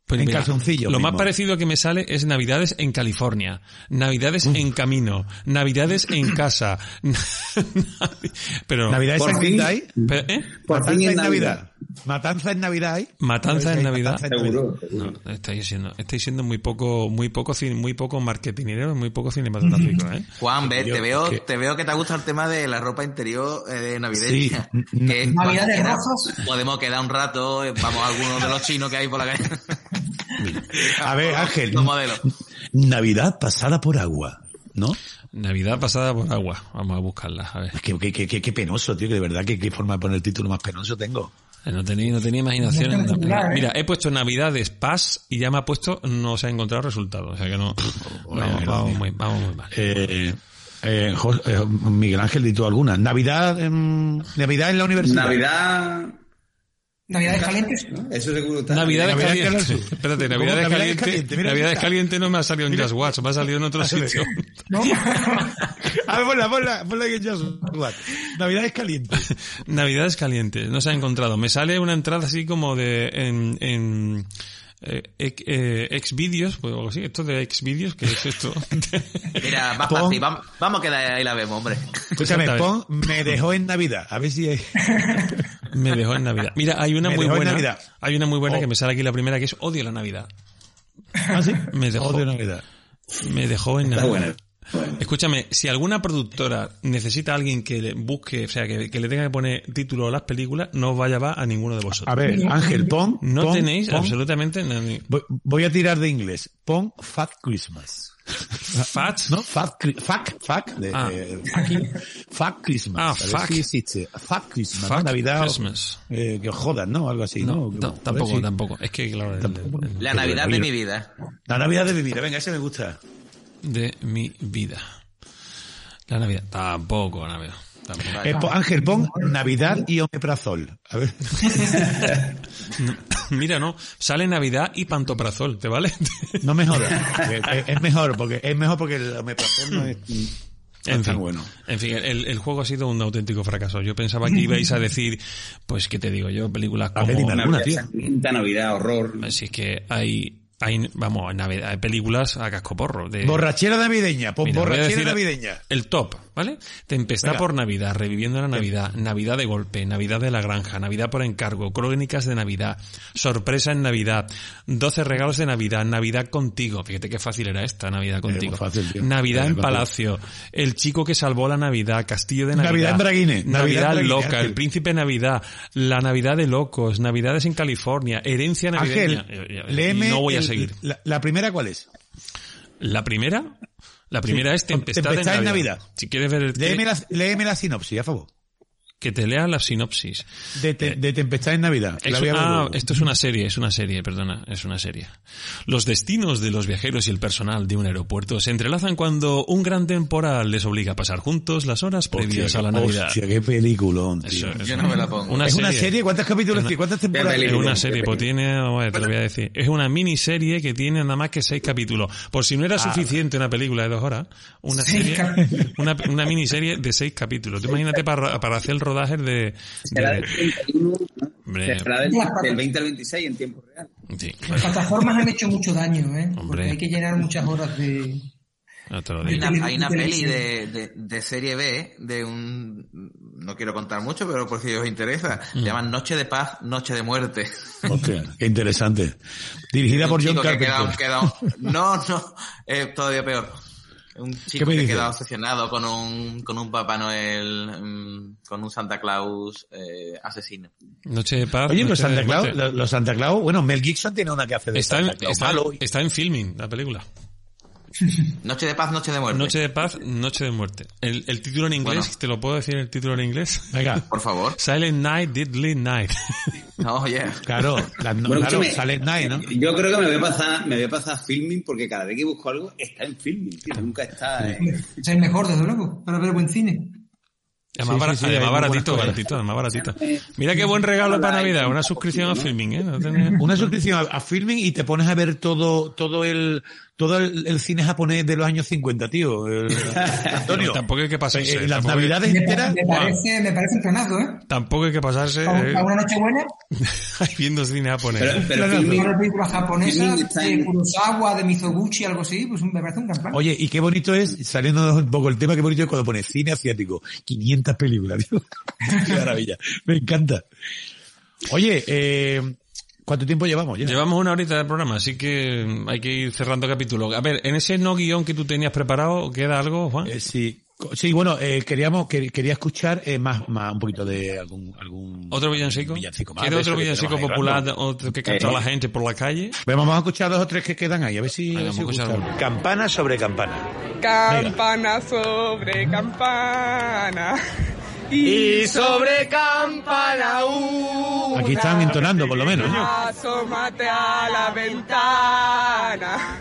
Pues En mira, calzoncillos Lo más parecido que me sale es Navidades en California, Navidades en camino, Navidades en casa. Pero ¿Navidades Por sangrienta fin. Pero, ¿eh? Por fin en en Navidad. Matanza en Navidad hay. Matanza ver en Navidad. Seguro. No, estáis siendo, estáis siendo muy poco, muy poco, muy poco marketingero, muy poco cinematográfico, ¿eh? Juan, ve, Yo- te veo, que- te veo que te gusta el tema de la ropa interior eh, navideña. Sí. Que Navidades cuando queda- rojas. Podemos quedar un rato, eh, vamos a algunos de los chinos que hay por la calle. A ver, Ángel. Los modelos. Navidad pasada por agua, ¿no? Navidad pasada por agua. Vamos a buscarla, a ver. Qué, qué, qué, qué- qué penoso, tío, que de verdad, que qué forma de poner el título más penoso tengo. No tenía, no tenía imaginación. No en- tengo titular, ¿eh? Mira, he puesto Navidades Paz y ya me ha puesto no se ha encontrado resultado. O sea que no. Vamos, vamos muy, vamos muy mal. Eh, eh, Jo- eh, Miguel Ángel, di tú alguna. Navidad, en, Navidad en la universidad. Navidad. Navidades calientes. ¿no? Eso seguro. Navidades Navidad caliente. Canal Sur. Espérate. Navidades Navidades caliente. Navidades mira. caliente no me ha salido en Just Watch, me ha salido en otro sitio. ¿no? A ver, ponla, ponla, ponla que yo Navidad es caliente. Navidades calientes, no se ha encontrado. Me sale una entrada así como de en, en eh, ex- eh, Xvideos, pues algo así. Esto de Xvideos, ¿qué es esto? Mira, más Pon- fácil, vamos, vamos a quedar ahí la vemos, hombre. Escúchame, pon, me dejó en Navidad. A ver si hay... me dejó en Navidad. Mira, hay una Me muy buena. Navidad. Hay una muy buena Oh. que me sale aquí la primera que es Odio la Navidad. ¿Ah, sí? Me dejó. Odio Navidad. Me dejó en Está Navidad. buena. Bueno. Escúchame, si alguna productora necesita a alguien que le busque, o sea, que, que le tenga que poner título a las películas, no vaya va a ninguno de vosotros. A ver, Ángel, pon... no pon- tenéis pon- absolutamente Voy, voy a tirar de inglés. Pon Fat Christmas. Fat. ¿No? Fat, fuck, fuck, de, Ah. de- Fuck Christmas. Ah, fuck. si existe. Fuck Christmas. ¿no? Fuck Navidad. Christmas. Eh, que os jodan, ¿no? Algo así, No, ¿no? no, tampoco, si- tampoco. Es que, claro, el- Tampoco. el- La Navidad de mi vida. La Navidad de mi vida. Venga, ese me gusta. de mi vida. La Navidad. Tampoco, Navidad. Tampoco. Eh, po- Ángel, pon Navidad y omeprazol. A ver. Mira, no. Sale Navidad y pantoprazol, ¿te vale? No me jodas. Es mejor, porque es mejor porque el omeprazol no es, En tan fin, bueno. en fin el, el juego ha sido un auténtico fracaso. Yo pensaba que ibais a decir, pues, ¿qué te digo yo? Películas ver, como... alguna, Navidad Navidad, horror. Si es que hay, hay vamos, Navidad, hay películas a cascoporro. De, Borrachera navideña. Pon Mira, borrachera navideña. El top, ¿vale? Tempestad Venga. por Navidad, reviviendo la Navidad, Navidad de golpe, Navidad de la granja, Navidad por encargo, crónicas de Navidad, sorpresa en Navidad, 12 regalos de Navidad, Navidad contigo. Fíjate qué fácil era esta, Navidad contigo. fácil. Navidad en. Palacio, el chico que salvó la Navidad, Castillo de Navidad. Navidad en Braguine, Navidad, Navidad en Braguine, loca, el príncipe Navidad, la Navidad de locos, Navidades en California, herencia navideña. Ángel, no voy a el- seguir. La, la primera, ¿cuál es? La primera, la primera Sí, es Tempestad, Tempestad en en Navidad. Navidad. Si quieres ver el Léeme la, léeme la sinopsis, a favor. Que te lea la sinopsis. De, te- de Tempestad en Navidad. Es- ah, esto es una serie, es una serie, perdona, es una serie. Los destinos de los viajeros y el personal de un aeropuerto se entrelazan cuando un gran temporal les obliga a pasar juntos las horas previas Hostia, a la Navidad. Hostia, qué peliculón, tío. Eso, es Yo no me la pongo. Una ¿Es una serie. serie? ¿Cuántos capítulos tiene? ¿Cuántas temporadas? Es una serie, pues tiene, ver, te lo voy a decir. Es una miniserie que tiene nada más que seis capítulos. Por si no Ah. era suficiente una película de dos horas, una serie, una, una miniserie de seis capítulos. Tú imagínate para, para hacer el rodaje de, Será de- del 31, ¿no? Hombre. Será del, del 20 al 26 en tiempo real. sí, Las plataformas han hecho mucho daño, ¿eh? Hombre. Porque hay que llenar muchas horas de... no te lo Hay una, hay una peli de, de, de serie B, de un... No quiero contar mucho, pero por si os interesa. Mm. Se llama Noche de Paz, Noche de Muerte. Hostia, qué interesante. Dirigida por John chico que Carpenter. queda- queda- no, no, eh, todavía peor. Un chico que queda obsesionado con un, con un Papá Noel, mm, con un Santa Claus eh, asesino. Noche de paz. Oye, los Santa Claus, los, los Santa Claus, bueno, Mel Gibson tiene una que hace de Está en, Santa Claus está, malo. está en filming, la película. Noche de paz, noche de muerte. Noche de paz, noche de muerte. El, el título en inglés, Bueno. ¿te lo puedo decir el título en inglés? Venga, Por favor. Silent Night, Deadly Night. Oh, yeah. claro, Bueno, claro, sale Night, ¿no? Yo creo que me voy a pasar, me voy a pasar filming porque cada vez que busco algo está en filming, tío. Nunca está en... Es el mejor, desde luego, para ver buen cine. Además, Sí, bara- sí, sí, además baratito, baratito, además baratito. Mira qué buen regalo para Navidad, una suscripción a Filming, ¿eh? No tenés- Una suscripción a, a Filming y te pones a ver todo, todo el, todo el, el cine japonés de los años 50, tío. El- Antonio. Tampoco hay que pasarse. Eh, las hay- navidades Me, enteras. me parece, me parece un planazo, ¿eh? tampoco hay que pasarse Para, eh, una noche buena, viendo cine japonés. Pero, pero Claro, filming, una película japonesa de Kurosawa, de Mizoguchi, algo así, pues me parece un plan. Oye, y qué bonito es, saliendo un poco el tema, qué bonito es cuando pone cine asiático. 500 películas, tío. qué maravilla. Me encanta. Oye, eh, ¿cuánto tiempo llevamos ya? Llevamos una horita de programa, así que hay que ir cerrando capítulo. A ver, en ese no guion que tú tenías preparado, ¿queda algo, Juan? Eh, sí. Sí, bueno, eh, queríamos, quer- quería escuchar eh, más, más, un poquito de algún, algún ¿Otro villancico? villancico más ¿Quiere de otro villancico popular, otro que canta Eh. la gente por la calle? Bueno, vamos a escuchar dos o tres que quedan ahí, a ver si, a Venga, ver si vamos a escuchar Campana sobre campana. Campana sobre campana. Y sobre campana una. Aquí están entonando, por lo menos. ¿no? Asómate a la ventana.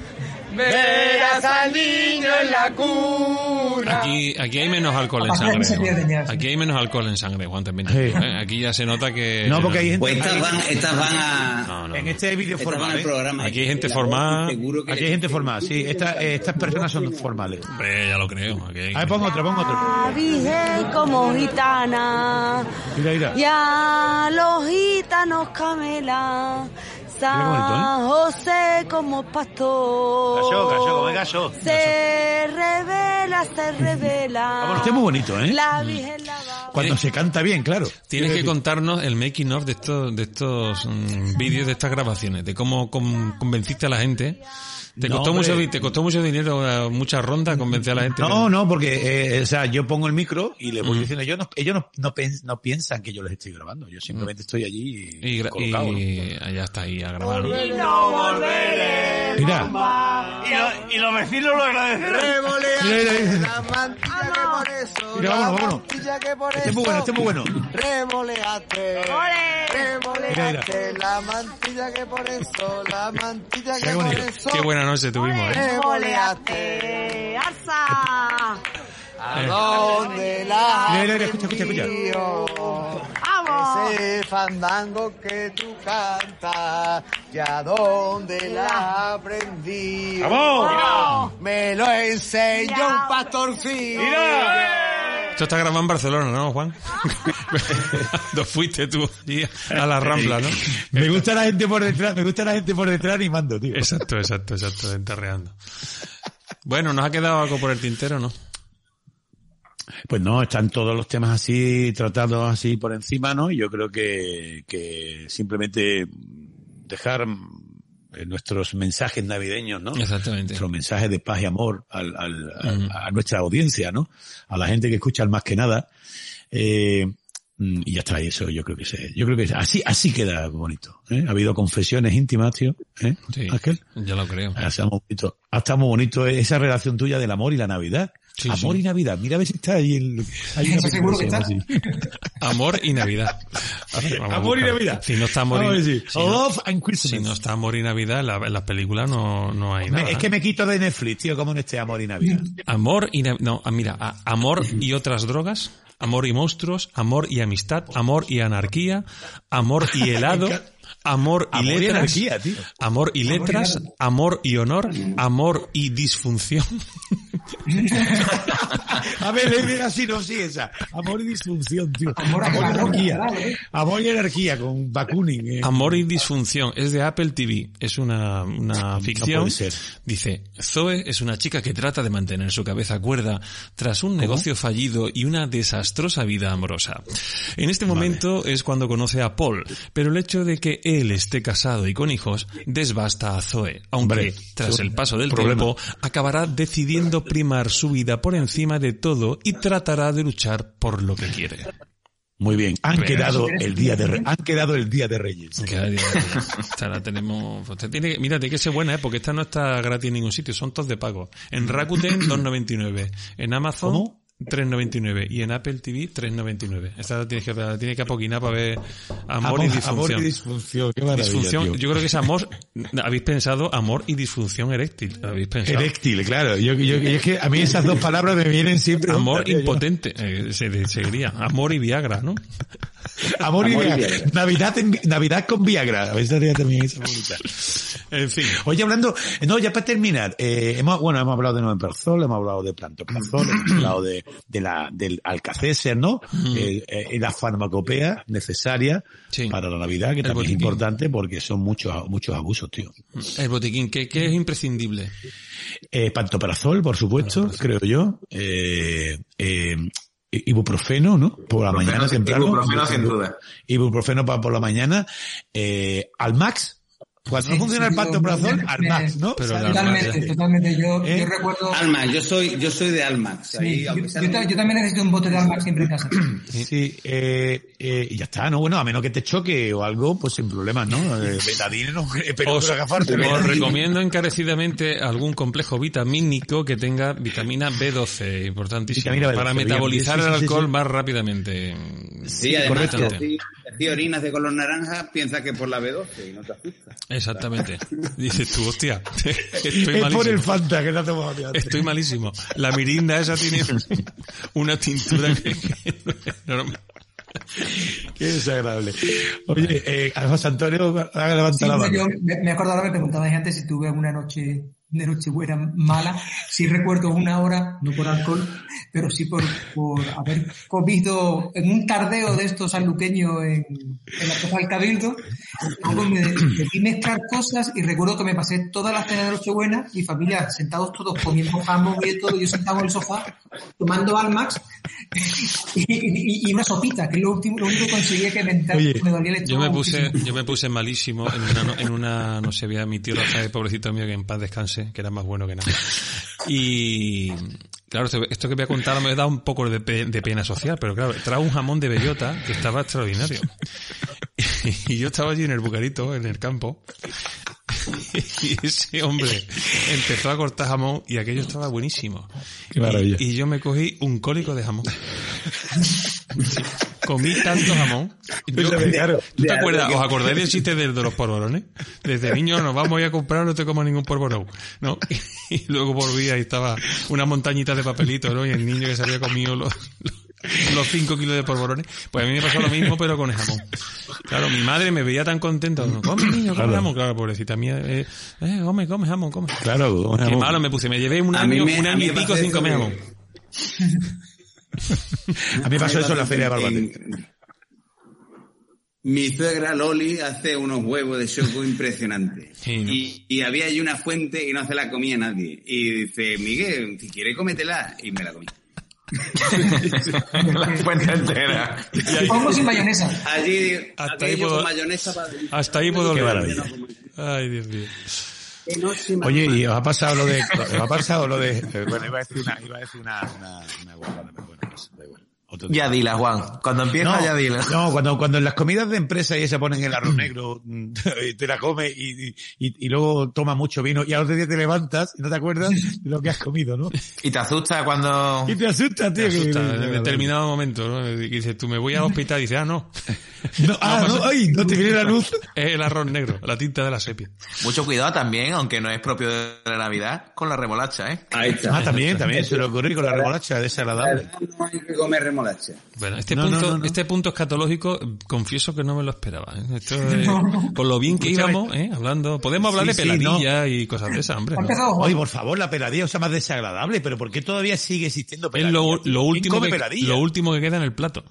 Verás al niño en la cuna. Aquí, aquí hay menos alcohol en sangre. Aquí hay menos alcohol en sangre, Juan, también te digo. ¿eh? Aquí ya se nota que... No, porque hay gente, pues estas van, estas van a... No, no, en este vídeo formal, al ¿eh? programa. Aquí hay gente formada. seguro que Aquí hay gente formal, sí. Esta- eh, estas personas son formales. Hombre, ya lo creo. Aquí hay- A ver, pon otro, pon otro. La Virgen como gitana, Mira, mira. y a los gitanos camela, San José como pastor. Come gasó. Se revela, se revela. Vámonos, es muy bonito, ¿eh? La Virgen la va. Cuando se canta bien, claro. Tienes que contarnos el making of de estos, de estos mm, vídeos, de estas grabaciones, de cómo con- convenciste a la gente. Te No, costó hombre. mucho, te costó mucho dinero, eh, muchas rondas convencer a la gente. No, no, porque, eh, o sea, yo pongo el micro y les voy Mm. diciendo, ellos, no, ellos no, no, pens- no piensan que yo les estoy grabando. Yo simplemente estoy allí Y, gra- colocado. ¿no? y allá está ahí a grabar. ¿no? Mira, Y, los vecinos lo agradecerán. La mantilla que por eso. Mira, vámonos, vámonos. mantilla que por Este es muy bueno, este es muy bueno. Remoleate. Remoleate. La mantilla que por eso. La mantilla que por eso. Qué buena noche tuvimos, ¿eh? ¡Alza! ¿A dónde la Mira, mira, mira, escucha, escucha, escucha. ¡Vamos! Ese fandango que tú cantas, ¿ya dónde la aprendí? ¡Vamos! Me lo enseñó un pastorcillo. Esto está grabado en Barcelona, ¿no, Juan? Cuando fuiste tú allí a la Rambla, ¿no? Me gusta la gente por detrás, me gusta la gente por detrás animando, tío. Exacto, exacto, exacto, enterreando. Bueno, ¿nos ha quedado algo por el tintero, no? Pues no, están todos los temas así, tratados así por encima, ¿no? Y yo creo que, que simplemente dejar nuestros mensajes navideños, ¿no? Exactamente. Nuestros mensajes de paz y amor al, al- a- nuestra audiencia, ¿no? A la gente que escucha al más que nada. Eh, mm, y ya está, y eso yo creo que se, yo creo que así, así queda bonito, ¿eh? Ha habido confesiones íntimas, tío, ¿eh? Sí, Ángel. ya lo creo. Ha estado muy bonito, ha estado muy bonito esa relación tuya del amor y la Navidad. Sí, amor sí. y Navidad. Mira a ver si está ahí el, hay una Eso seguro que está. así. Amor y Navidad. Amor y. Navidad. Si no está Amor y, decir, si no- Love and Christmas. si no está Amor y Navidad, en, la- en las películas no, no hay Me- nada. es que me quito de Netflix, tío, como en este Amor y Navidad. Amor y Nav- no, ah, mira, a- amor y otras drogas, amor y monstruos, amor y amistad, amor y anarquía, amor y helado, amor y Amor y letras, anarquía, tío. amor y letras, amor y honor, amor y disfunción. A ver, le mira así, no, sí, esa. Amor y disfunción, tío. Amor a y claro, ¿eh? Amor y anarquía con Bakunin. eh. Amor y disfunción es de Apple TV, es una, una ficción. puede ser. Dice, Zoe es una chica que trata de mantener su cabeza cuerda tras un negocio fallido y una desastrosa vida amorosa. En este momento es cuando conoce a Paul, pero el hecho de que él esté casado y con hijos desbasta a Zoe, aunque Hombre, tras el paso del problema. tiempo acabará decidiendo primar su vida por encima de todo y tratará de luchar por lo que quiere. Muy bien. Han Pero- quedado el día de han quedado el día de Reyes. Que hay- Esta la tenemos. Usted tiene, que- mira, tiene que ser buena, ¿eh? porque esta no está gratis en ningún sitio, son todos de pago. En Rakuten 2.99, en Amazon ¿Cómo? 3.99 y en Apple TV 3.99. Esta la tienes que, la tienes que apoquinar para ver amor, y disfunción. amor y disfunción. Qué maravilla, Disfunción, tío. yo creo que es amor, habéis pensado amor y disfunción eréctil, habéis pensado. Eréctil, claro. Yo, yo- y es que a mí esas dos palabras me vienen siempre. Amor impotente, eh, se, seguiría. Amor y Viagra, ¿no? Amor y Amor y Viagra. Viagra. Navidad, en- Navidad con Viagra. A ver, estaría también esa bonita. En fin. Oye, hablando, no, ya para terminar, eh, hemos, bueno, hemos hablado de Novenperzol, hemos hablado de Plantoprazol, hemos hablado de, de la, del Alcacéser, ¿no? Eh, eh, la farmacopea necesaria Sí. para la Navidad, que El también es botiquín. importante porque son muchos, muchos abusos, tío. El botiquín, ¿qué, qué es imprescindible? Eh, pantoprazol, por supuesto, creo yo. Eh, eh, ibuprofeno, ¿no? Por la Ibuprofeno, mañana temprano. ibuprofeno sin duda. Ibuprofeno para por la mañana. Eh, Almax. Cuando no Sí, funciona sí, el pantoprazol, me- Almax, ¿no? Pero Totalmente, totalmente. Yo, ¿Eh? yo recuerdo... Almax, yo soy, yo soy de Almax. Sí, ahí, yo, yo yo también necesito un bote de Almax siempre en casa. Sí, eh, eh, y ya está, ¿no? Bueno, a menos que te choque o algo, pues sin problemas, ¿no? Eh, betadine, no, pero Os, no os recomiendo encarecidamente algún complejo vitamínico que tenga vitamina B12, importantísimo, Vitamina B12, para metabolizar sí, sí, el alcohol sí. más rápidamente. Sí, además, si, si orinas de color naranja, piensa que por la B12 y no te asusta. Exactamente. Dices tú, hostia, estoy Es por el malísimo. Fanta que no te hemos olvidado. Estoy malísimo. La mirinda esa tiene una tintura que, no. Qué desagradable. Oye, eh, José Antonio, haga Sí, la no, mano. yo me, preguntabais antes si tuve una noche de Nochebuena mala. Sí recuerdo una hora, no por alcohol, pero sí por, por haber comido en un tardeo de estos sanluqueños en, en la Plaza del Cabildo. Luego me decidí mezclar cosas y recuerdo que me pasé toda la cena de Nochebuena, mi familia sentados todos comiendo jamón y todo, yo sentado en el sofá tomando Almax y, y- y una sopita, que es lo último, lo único que conseguía que me, Oye, me dolía el Yo me puse, muchísimo. yo me puse malísimo en una, no- en una, no sé, había mi tío Rafael, pobrecito mío, que en paz descanse, que era más bueno que nada. Y, claro, esto, que voy a contar me da un poco de, de pena social, pero claro, trajo un jamón de bellota que estaba extraordinario. Y yo estaba allí en el bucarito, en el campo, y ese hombre empezó a cortar jamón y aquello estaba buenísimo. Qué maravilla. Y, y yo me cogí un cólico de jamón. Comí tanto jamón. Yo- claro. ¿Tú te acuerdas? ¿Os acordáis del chiste de, de los polvorones? Desde niño nos vamos a ir a comprar, no te comas ningún polvorón, ¿no? Y, luego volví y estaba una montañita de papelito, ¿no? Y el niño que se había comido los, los 5 kilos de polvorones. Pues a mí me pasó lo mismo, pero con el jamón. Claro, mi madre me veía tan contenta. ¿no? Come, niño, come Claro. jamón. Claro, pobrecita mía. Eh, eh, come, come jamón, come. Claro, Qué malo me puse. Me llevé un año, me- un año y pico sin comer de- jamón. A mí me pasó eso en la feria de Barbate. Mi suegra Loli hace unos huevos de choco impresionantes. Sí, ¿no? y, y había allí una fuente y no se la comía nadie. Y dice, Miguel, si quieres cómetela. Y me la comí. La fuente entera. Pongo sin mayonesa. Allí, Hasta ahí puedo- mayonesa para Hasta ahí puedo Qué leer. maravilla. Ay, Dios mío. Oye, y os ha pasado lo de, os ha pasado lo de, eh, bueno, iba a decir una, iba a decir una, una, una guarrada, pero bueno, pues, da igual. Otro día. Ya dila, Juan. Cuando empieza, No, ya dila. no, cuando, cuando en las comidas de empresa y se ponen el arroz negro, mm, te la comes y, y, y luego tomas mucho vino y al otro día te levantas y no te acuerdas de lo que has comido, ¿no? Y te asusta cuando... Y te asustas, tío. Te que- asusta en determinado momento, ¿no? Y dices, tú me voy al hospital y dices, ah, no. No, ah, no, ay, no te viene la luz. Es el arroz negro, la tinta de la sepia. Mucho cuidado también, aunque no es propio de la Navidad, con la remolacha, ¿eh? Ahí está. Ah, también, también, se lo ocurre con la remolacha, es desagradable. No hay que comer remolacha. Bueno, este, No, no, punto, no, no. este punto escatológico, confieso que no me lo esperaba. ¿eh? Esto es- con lo bien que Escúchame. íbamos, ¿eh? hablando. Podemos hablar Sí, de sí, peladilla y cosas de esas, hombre. Oye, por favor, la peladilla, o sea, más desagradable, pero ¿por qué todavía sigue existiendo Es peladilla? lo, tío? lo ¿Quién último que, peladilla? lo último que queda en el plato.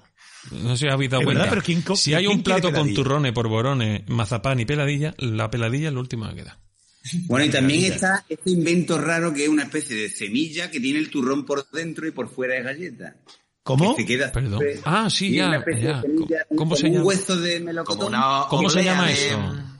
No sé si habéis dado Es cuenta. verdad, pero ¿quién co- si hay quién un plato con turrones, porborones, mazapán y peladilla, la peladilla es lo último que queda. Bueno, y también está este invento raro que es una especie de semilla que tiene el turrón por dentro y por fuera es galleta. ¿Cómo? Que se queda Perdón. Ah, sí, ya, ya. ¿Cómo como se un llama? hueso de melocotón. Como una ¿Cómo se llama de- eso?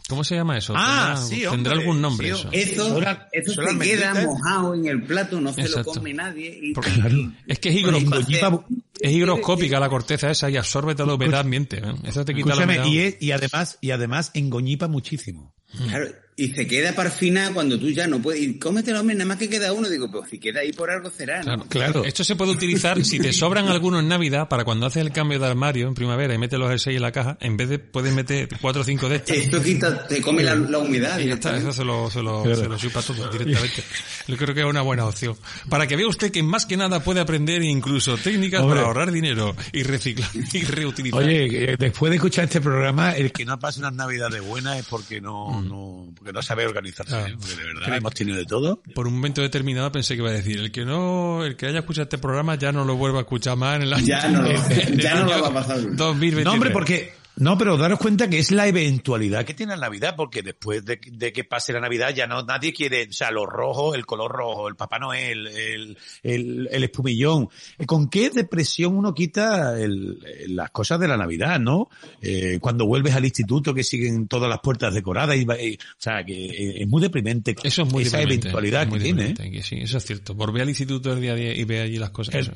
¿Cómo se llama eso? Ah, Tendrá- sí, Tendrá algún nombre sí, eso. Eso, eso se queda mojado en el plato, no se Exacto. lo come nadie. Y, Porque- y- Es que es, Bueno, higro- Engoñipa- es higroscópica la corteza esa y absorbe toda la humedad ambiente. ¿eh? Eso te quita la Escúchame, humedad. y, es- y además, y además engoñipa muchísimo. Claro, y se queda para final cuando tú ya no puedes. Y cómetelo, hombre, nada más que queda uno. Digo, pues si queda ahí por algo será, ¿no? Claro, Claro. Esto se puede utilizar si te sobran algunos en Navidad para cuando haces el cambio de armario en primavera y metes los jerseys en la caja, en vez de puedes meter cuatro o cinco de estos. Esto quita, te come la, la humedad. Y ya está, eso se lo, se lo, Claro. se lo chupa todo directamente. Yo creo que es una buena opción. Para que vea usted que más que nada puede aprender incluso técnicas Hombre. para ahorrar dinero y reciclar y reutilizar. Oye, que después de escuchar este programa, el que no pase unas navidades buenas es porque no, no, porque no sabe organizarse. Claro. ¿eh? Porque de verdad hemos tenido de todo. Por un momento determinado pensé que iba a decir, el que no, el que haya escuchado este programa ya no lo vuelva a escuchar más en el año. Ya no lo- ya no lo va a pasar. 2023. No, hombre, porque, no, pero daros cuenta que es la eventualidad que tiene la Navidad, porque después de, de que pase la Navidad ya no, nadie quiere, o sea, los rojos, el color rojo, el Papá Noel, el, el, el espumillón. ¿Con qué depresión uno quita el- las cosas de la Navidad, no? Eh, cuando vuelves al instituto que siguen todas las puertas decoradas y, va- y- o sea, que eh, es muy deprimente. Eso es muy Esa deprimente, eventualidad es muy que tiene. ¿eh? deprimente, que sí, eso es cierto. Volver al instituto el día 10 y ve allí las cosas. Eso.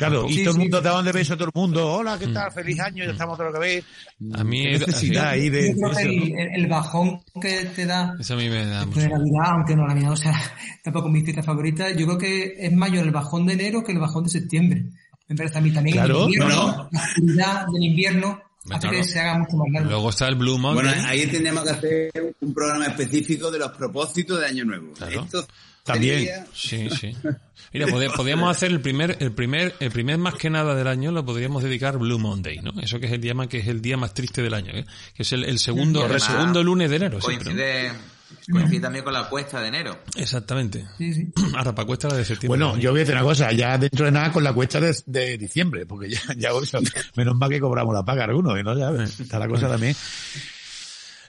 Claro, y Sí, todo el sí. mundo daban de beso a todo el mundo. Hola, ¿qué tal? Feliz año, ya estamos otra vez. A mí es- necesidad ahí de, Yo creo que el, bajón que te da Eso a mí me da mucho. de Navidad, aunque no, Navidad no sea tampoco mi fiesta favorita, yo creo que es mayor el bajón de enero que el bajón de septiembre. Me parece a mí también. Claro, el invierno, no, La oscuridad del invierno hace Claro. que se haga mucho más largo. Luego está el Blue Monday. Bueno, ahí tendríamos que hacer un programa específico de los propósitos de Año Nuevo. Claro. Esto También. Sí, sí. Mira, pod- podríamos hacer el primer, el primer, el primer más que nada del año lo podríamos dedicar Blue Monday, ¿no? Eso que es el día más, que es el día más triste del año, ¿eh? Que es el, el segundo, el segundo lunes de enero, siempre, ¿no? Coincide, coincide también con la cuesta de enero. Exactamente. Sí, sí. Ahora, para cuesta la de septiembre. Bueno, yo voy a decir una cosa, ya dentro de nada con la cuesta de, de diciembre, porque ya, ya menos mal que cobramos la paga algunos, ¿no? Ya está la cosa también.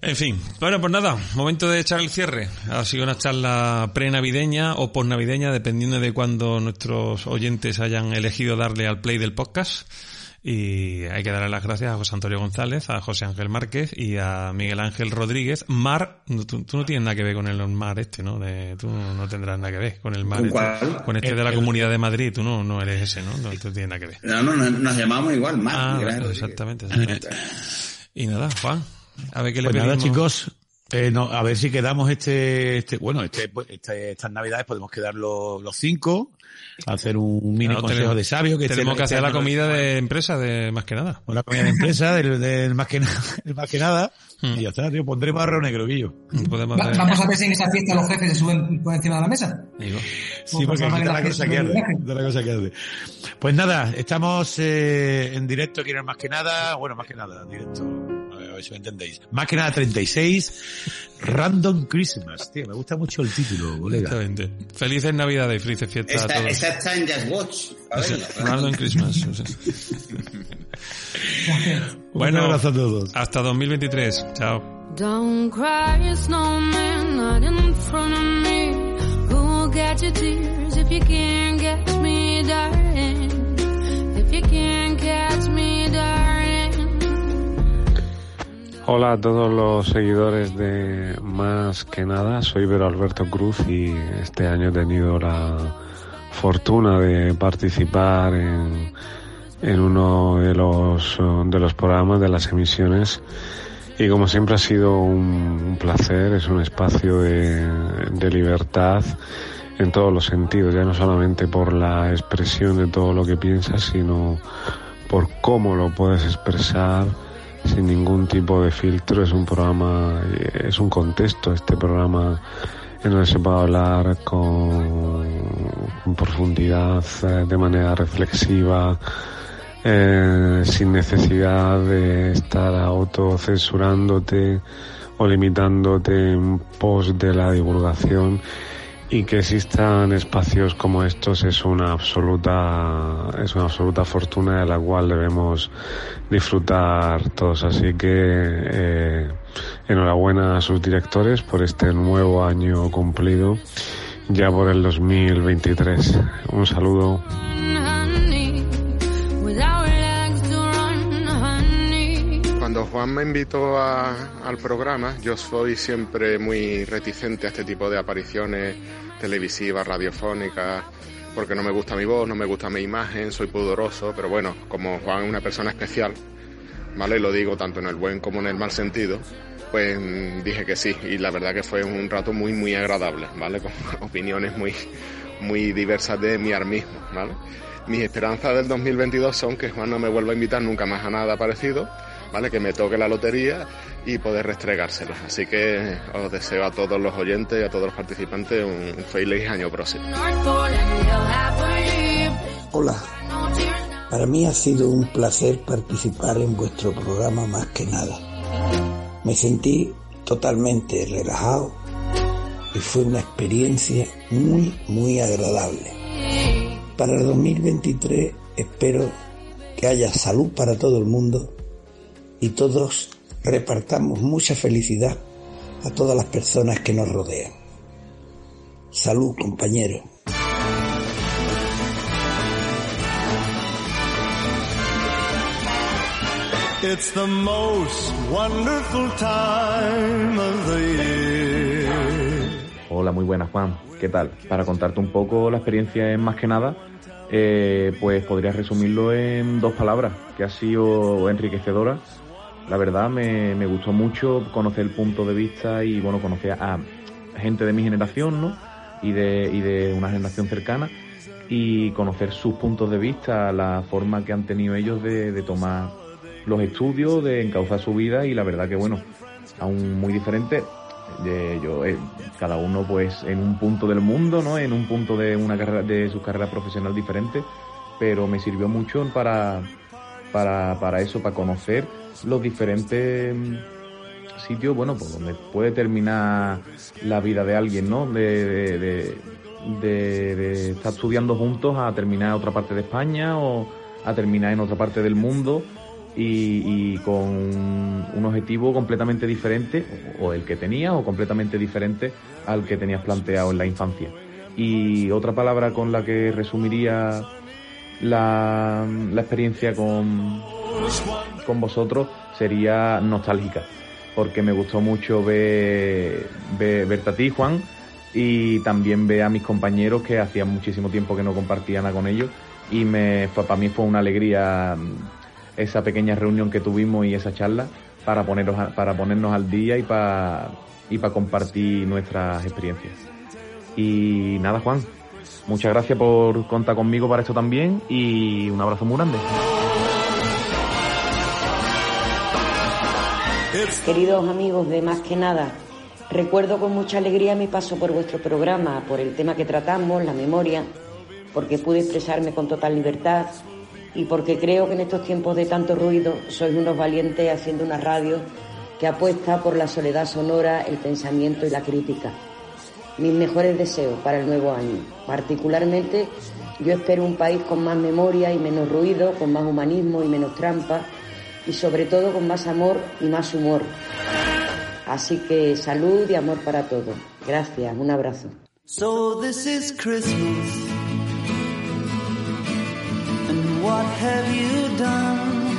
En fin, bueno, pues nada, momento de echar el cierre. Ha sido una charla pre-navideña o post-navideña, dependiendo de cuando nuestros oyentes hayan elegido darle al play del podcast. Y hay que darle las gracias a José Antonio González, a José Ángel Márquez y a Miguel Ángel Rodríguez. Mar, no, tú, tú no tienes nada que ver con el mar este, ¿no? De- tú no tendrás nada que ver con el mar ¿Con este. cuál? Con este El- de la el- Comunidad de Madrid, tú no, no eres ese, ¿no? No, tú tienes nada que ver. No, no, no, nos llamamos igual, más. Ah, Miguel Ángel exactamente, exactamente. Y nada, Juan, a ver qué le Pues nada, pedimos. chicos, eh, no, a ver si quedamos este, este bueno, este, pues, este- estas navidades podemos quedar los, los cinco, hacer un mini Claro, consejo tenemos- de sabio que Tenemos este- que este hacer la comida de empresa de más que nada. Una comida de empresa, del, del más que nada, del más que nada, Hmm. y ya está, tío, pondré barro negro, Guillo. Podemos Va- hacer- Vamos a ver si en esa fiesta los jefes se suben por encima de la mesa. Digo, Sí, porque aquí está la la cosa que arde, del viaje. está la cosa que arde. Pues nada, estamos eh, en directo, quieren más que nada, bueno, más que nada, en directo, ver, a si me entendéis. Más que nada 36, Random Christmas, tío, me gusta mucho el título, colega. exactamente. Felices Navidades y felices fiestas a Esa, todos. esa está en Just Watch. A ver, Random Christmas. o sea. Un bueno, abrazo a todos. hasta 2023. Chao. Don't cry, snowman, not in front of me. Who'll get your tears if you can't catch me, darling? Hola a todos los seguidores de Más que nada, soy Vero Alberto Cruz y este año he tenido la fortuna de participar en, uno de los, programas de las emisiones. Y como siempre ha sido un, placer, es un espacio de libertad en todos los sentidos, ya no solamente por la expresión de todo lo que piensas, sino por cómo lo puedes expresar sin ningún tipo de filtro. Es un programa, eh, es un contexto este programa en el que se puede hablar con, profundidad, eh, de manera reflexiva, eh, sin necesidad de estar autocensurándote o limitándote en pos de la divulgación y que existan espacios como estos es una absoluta es una absoluta fortuna de la cual debemos disfrutar todos. Así que eh, enhorabuena a sus directores por este nuevo año cumplido ya por el 2023 un saludo Juan me invitó a- al programa, yo soy siempre muy reticente a este tipo de apariciones televisivas, radiofónicas, porque no me gusta mi voz, no me gusta mi imagen, soy pudoroso, pero bueno, como Juan es una persona especial, ¿vale? Lo digo tanto en el buen como en el mal sentido, pues dije que sí, y la verdad que fue un rato muy, muy agradable, ¿vale? Con opiniones muy, muy diversas de mi mismo, ¿vale? Mis esperanzas del 2022 son que Juan no me vuelva a invitar nunca más a nada parecido, ¿vale? Que me toque la lotería y poder restregárselos. Así que os deseo a todos los oyentes y a todos los participantes un feliz año próximo. Hola, para mí ha sido un placer participar en vuestro programa más que nada. Me sentí totalmente relajado y fue una experiencia muy, muy agradable. Para el 2023 espero que haya salud para todo el mundo y todos repartamos mucha felicidad a todas las personas que nos rodean. Salud, compañeros. It's the most wonderful time of the year. Hola, muy buenas, Juan. ¿Qué tal? Para contarte un poco la experiencia en más que nada, eh, pues podría resumirlo en dos palabras, que ha sido enriquecedora. La verdad, me, me gustó mucho conocer el punto de vista y, bueno, conocer a gente de mi generación, ¿no? Y de, y de una generación cercana y conocer sus puntos de vista, la forma que han tenido ellos de, tomar los estudios, de encauzar su vida y la verdad que, bueno, aún muy diferente. De, yo, eh, cada uno pues en un punto del mundo, ¿no? En un punto de una carrera, de su carrera profesional diferente, pero me sirvió mucho para, para, para eso, para conocer los diferentes mm, sitios, bueno, por donde puede terminar la vida de alguien, ¿no? De, de, de, estar estudiando juntos a terminar en otra parte de España o a terminar en otra parte del mundo y, con un objetivo completamente diferente, o el que tenías, o completamente diferente al que tenías planteado en la infancia. Y otra palabra con la que resumiría la experiencia con, con vosotros sería nostálgica, porque me gustó mucho ver, ver- verte a ti, Juan, y también ver a mis compañeros que hacía muchísimo tiempo que no compartía nada con ellos, y para mí fue una alegría mm, esa pequeña reunión que tuvimos y esa charla para, poneros para ponernos al día y para, y para compartir nuestras experiencias. Y nada, Juan, muchas gracias por contar conmigo para esto también y un abrazo muy grande. Queridos amigos de Más que Nada, recuerdo con mucha alegría mi paso por vuestro programa, por el tema que tratamos, la memoria, porque pude expresarme con total libertad y porque creo que en estos tiempos de tanto ruido sois unos valientes haciendo una radio que apuesta por la soledad sonora, el pensamiento y la crítica. Mis mejores deseos para el nuevo año. Particularmente, yo espero un país con más memoria y menos ruido, con más humanismo y menos trampa, y sobre todo con más amor y más humor. Así que salud y amor para todos. Gracias, un abrazo. So this is Christmas. And what have you done?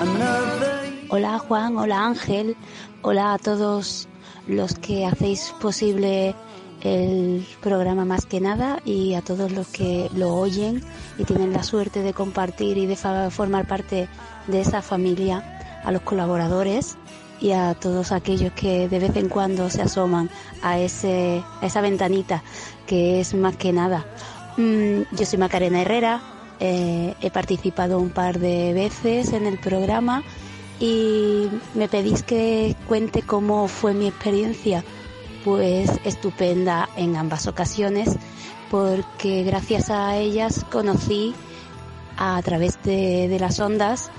Another Hola Juan, hola Ángel, hola a todos los que hacéis posible el programa más que nada y a todos los que lo oyen y tienen la suerte de compartir y de formar parte de esa familia, a los colaboradores y a todos aquellos que de vez en cuando se asoman a ese a esa ventanita que es más que nada. Mm, yo soy Macarena Herrera, eh, he participado un par de veces en el programa y me pedís que cuente cómo fue mi experiencia. Pues estupenda en ambas ocasiones, porque gracias a ellas conocí a través de, de las ondas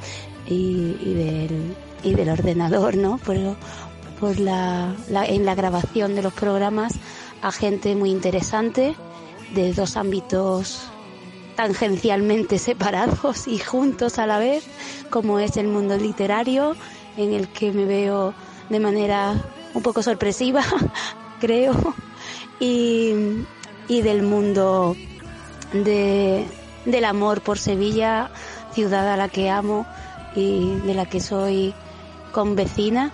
y, del, y del ordenador, ¿no? Por, la- en la grabación de los programas a gente muy interesante de dos ámbitos tangencialmente separados y juntos a la vez, como es el mundo literario, en el que me veo de manera un poco sorpresiva, creo, y, y del mundo de, del amor por Sevilla, ciudad a la que amo y de la que soy convecina.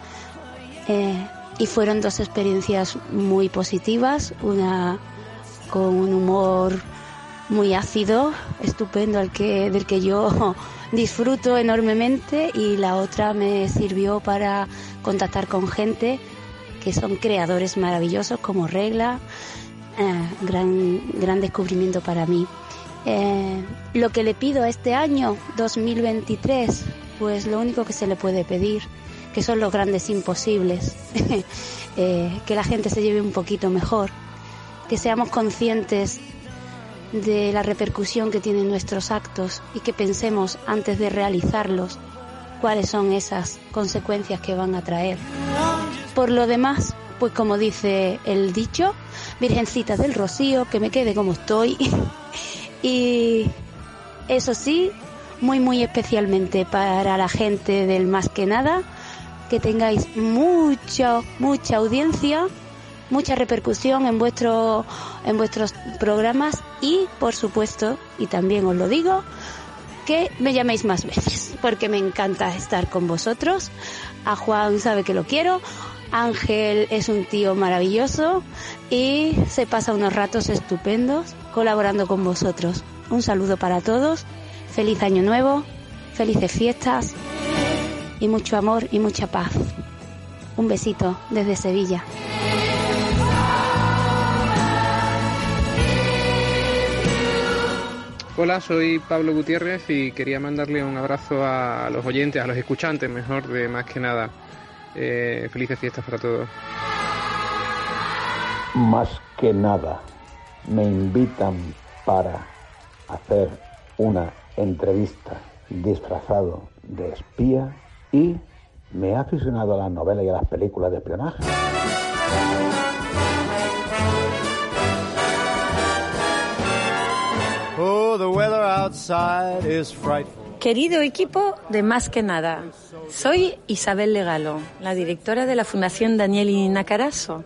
Eh, y fueron dos experiencias muy positivas, una con un humor muy ácido, estupendo, al que, del que yo disfruto enormemente y la otra me sirvió para contactar con gente que son creadores maravillosos como Regla, eh, gran, gran descubrimiento para mí. Eh, lo que le pido a este año 2023, pues lo único que se le puede pedir, que son los grandes imposibles, eh, que la gente se lleve un poquito mejor, que seamos conscientes de la repercusión que tienen nuestros actos y que pensemos antes de realizarlos cuáles son esas consecuencias que van a traer. Por lo demás, pues como dice el dicho, Virgencita del Rocío, que me quede como estoy. y eso sí, muy muy especialmente para la gente del más que nada, que tengáis mucha, mucha audiencia, mucha repercusión en vuestro, en vuestros programas y por supuesto, y también os lo digo, que me llaméis más veces, porque me encanta estar con vosotros. A Juan sabe que lo quiero. Ángel es un tío maravilloso y se pasa unos ratos estupendos colaborando con vosotros. Un saludo para todos, feliz año nuevo, felices fiestas y mucho amor y mucha paz. Un besito desde Sevilla. Hola, soy Pablo Gutiérrez y quería mandarle un abrazo a los oyentes, a los escuchantes, mejor de más que nada. Eh, felices fiestas para todos. Más que nada, me invitan para hacer una entrevista disfrazado de espía y me he aficionado a las novelas y a las películas de espionaje. Oh, the weather outside is frightful. Querido equipo de Más que Nada, soy Isabel Legalo, la directora de la Fundación Daniel Nacaraso.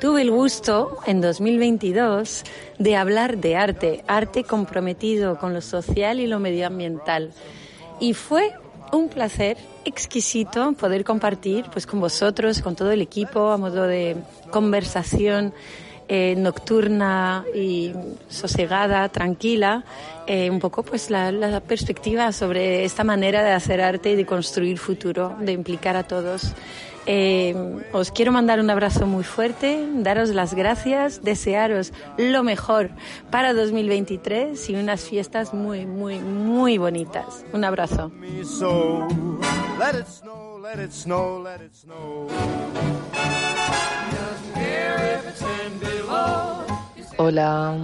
Tuve el gusto en 2022 de hablar de arte, arte comprometido con lo social y lo medioambiental. Y fue un placer exquisito poder compartir pues con vosotros, con todo el equipo a modo de conversación eh, nocturna y sosegada, tranquila, eh, un poco pues la, perspectiva sobre esta manera de hacer arte y de construir futuro, de implicar a todos. Eh, os quiero mandar un abrazo muy fuerte, daros las gracias, desearos lo mejor para 2023 y unas fiestas muy, muy, muy bonitas. Un abrazo. So let it snow, let it snow, let it snow. Just care if it's 10 below. Hola,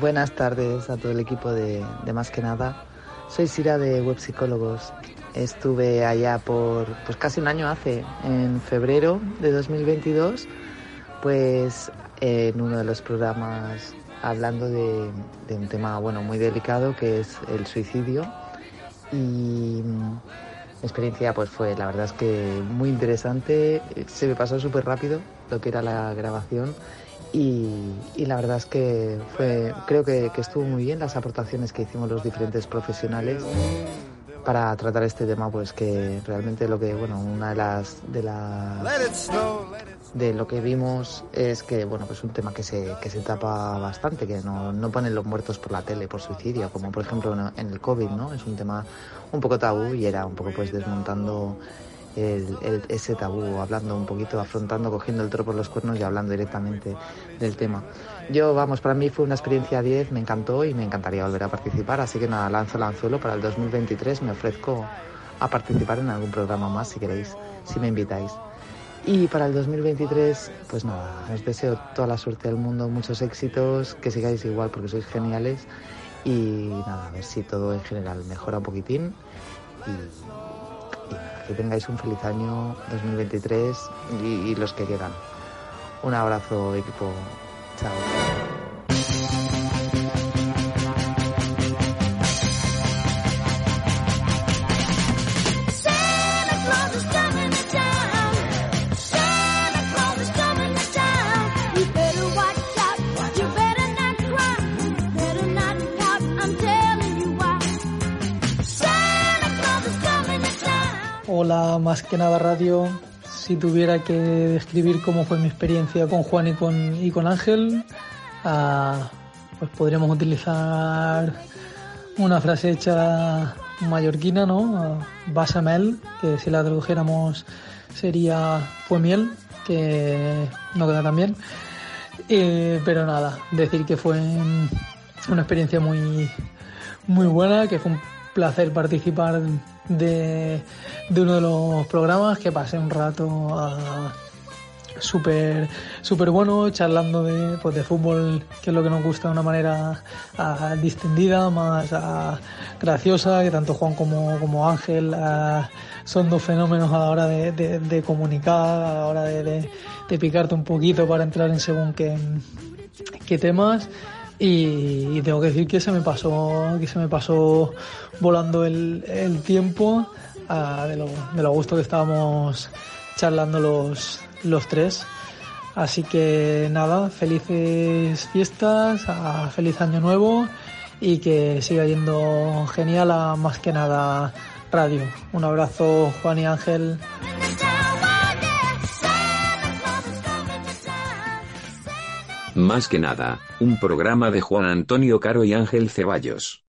buenas tardes a todo el equipo de, de Más que Nada. Soy Sira de Web Psicólogos. Estuve allá por pues casi un año hace, en febrero de 2022, pues en uno de los programas hablando de, de un tema bueno muy delicado que es el suicidio y experiencia pues fue la verdad es que muy interesante. Se me pasó súper rápido lo que era la grabación y, la verdad es que fue creo que, que estuvo muy bien las aportaciones que hicimos los diferentes profesionales para tratar este tema pues que realmente lo que bueno una de las de las de lo que vimos es que bueno pues un tema que se que se tapa bastante que no, no ponen los muertos por la tele por suicidio como por ejemplo en el covid no es un tema un poco tabú y era un poco pues desmontando el- el- ese tabú, hablando un poquito, afrontando, cogiendo el toro por los cuernos y hablando directamente del tema. Yo, vamos, para mí fue una experiencia 10, me encantó y me encantaría volver a participar, así que nada, lanzo el anzuelo para el 2023, me ofrezco a participar en algún programa más si queréis, si me invitáis. Y para el 2023, pues nada, os deseo toda la suerte del mundo, muchos éxitos, que sigáis igual porque sois geniales y nada, a ver si todo en general mejora un poquitín y, nada, que tengáis un feliz año 2023 y, y los que quedan. Un abrazo equipo, chao. Hola, más que nada radio. Si tuviera que describir cómo fue mi experiencia con Juan y con, y con Ángel, ah, pues podríamos utilizar una frase hecha mallorquina, ¿no? Basamel, que si la tradujéramos sería fue miel, que no queda tan bien. Eh, pero nada, decir que fue una experiencia muy, muy buena, que fue un placer participar de, de uno de los programas, que pasé un rato ah, súper súper bueno charlando de, pues, de fútbol que es lo que nos gusta de una manera ah, distendida más ah, graciosa que tanto Juan como, como Ángel son dos fenómenos a la hora de, de- de comunicar a la hora de, de- de picarte un poquito para entrar en según qué, qué temas y, tengo que decir que se me pasó que se me pasó volando el, el tiempo ah, de, lo, de lo a gusto que estábamos charlando los, los tres. Así que nada felices fiestas ah, feliz año nuevo y que siga yendo genial a más que nada radio. Un abrazo Juan y Ángel Más que nada, un programa de Juan Antonio Caro y Ángel Ceballos.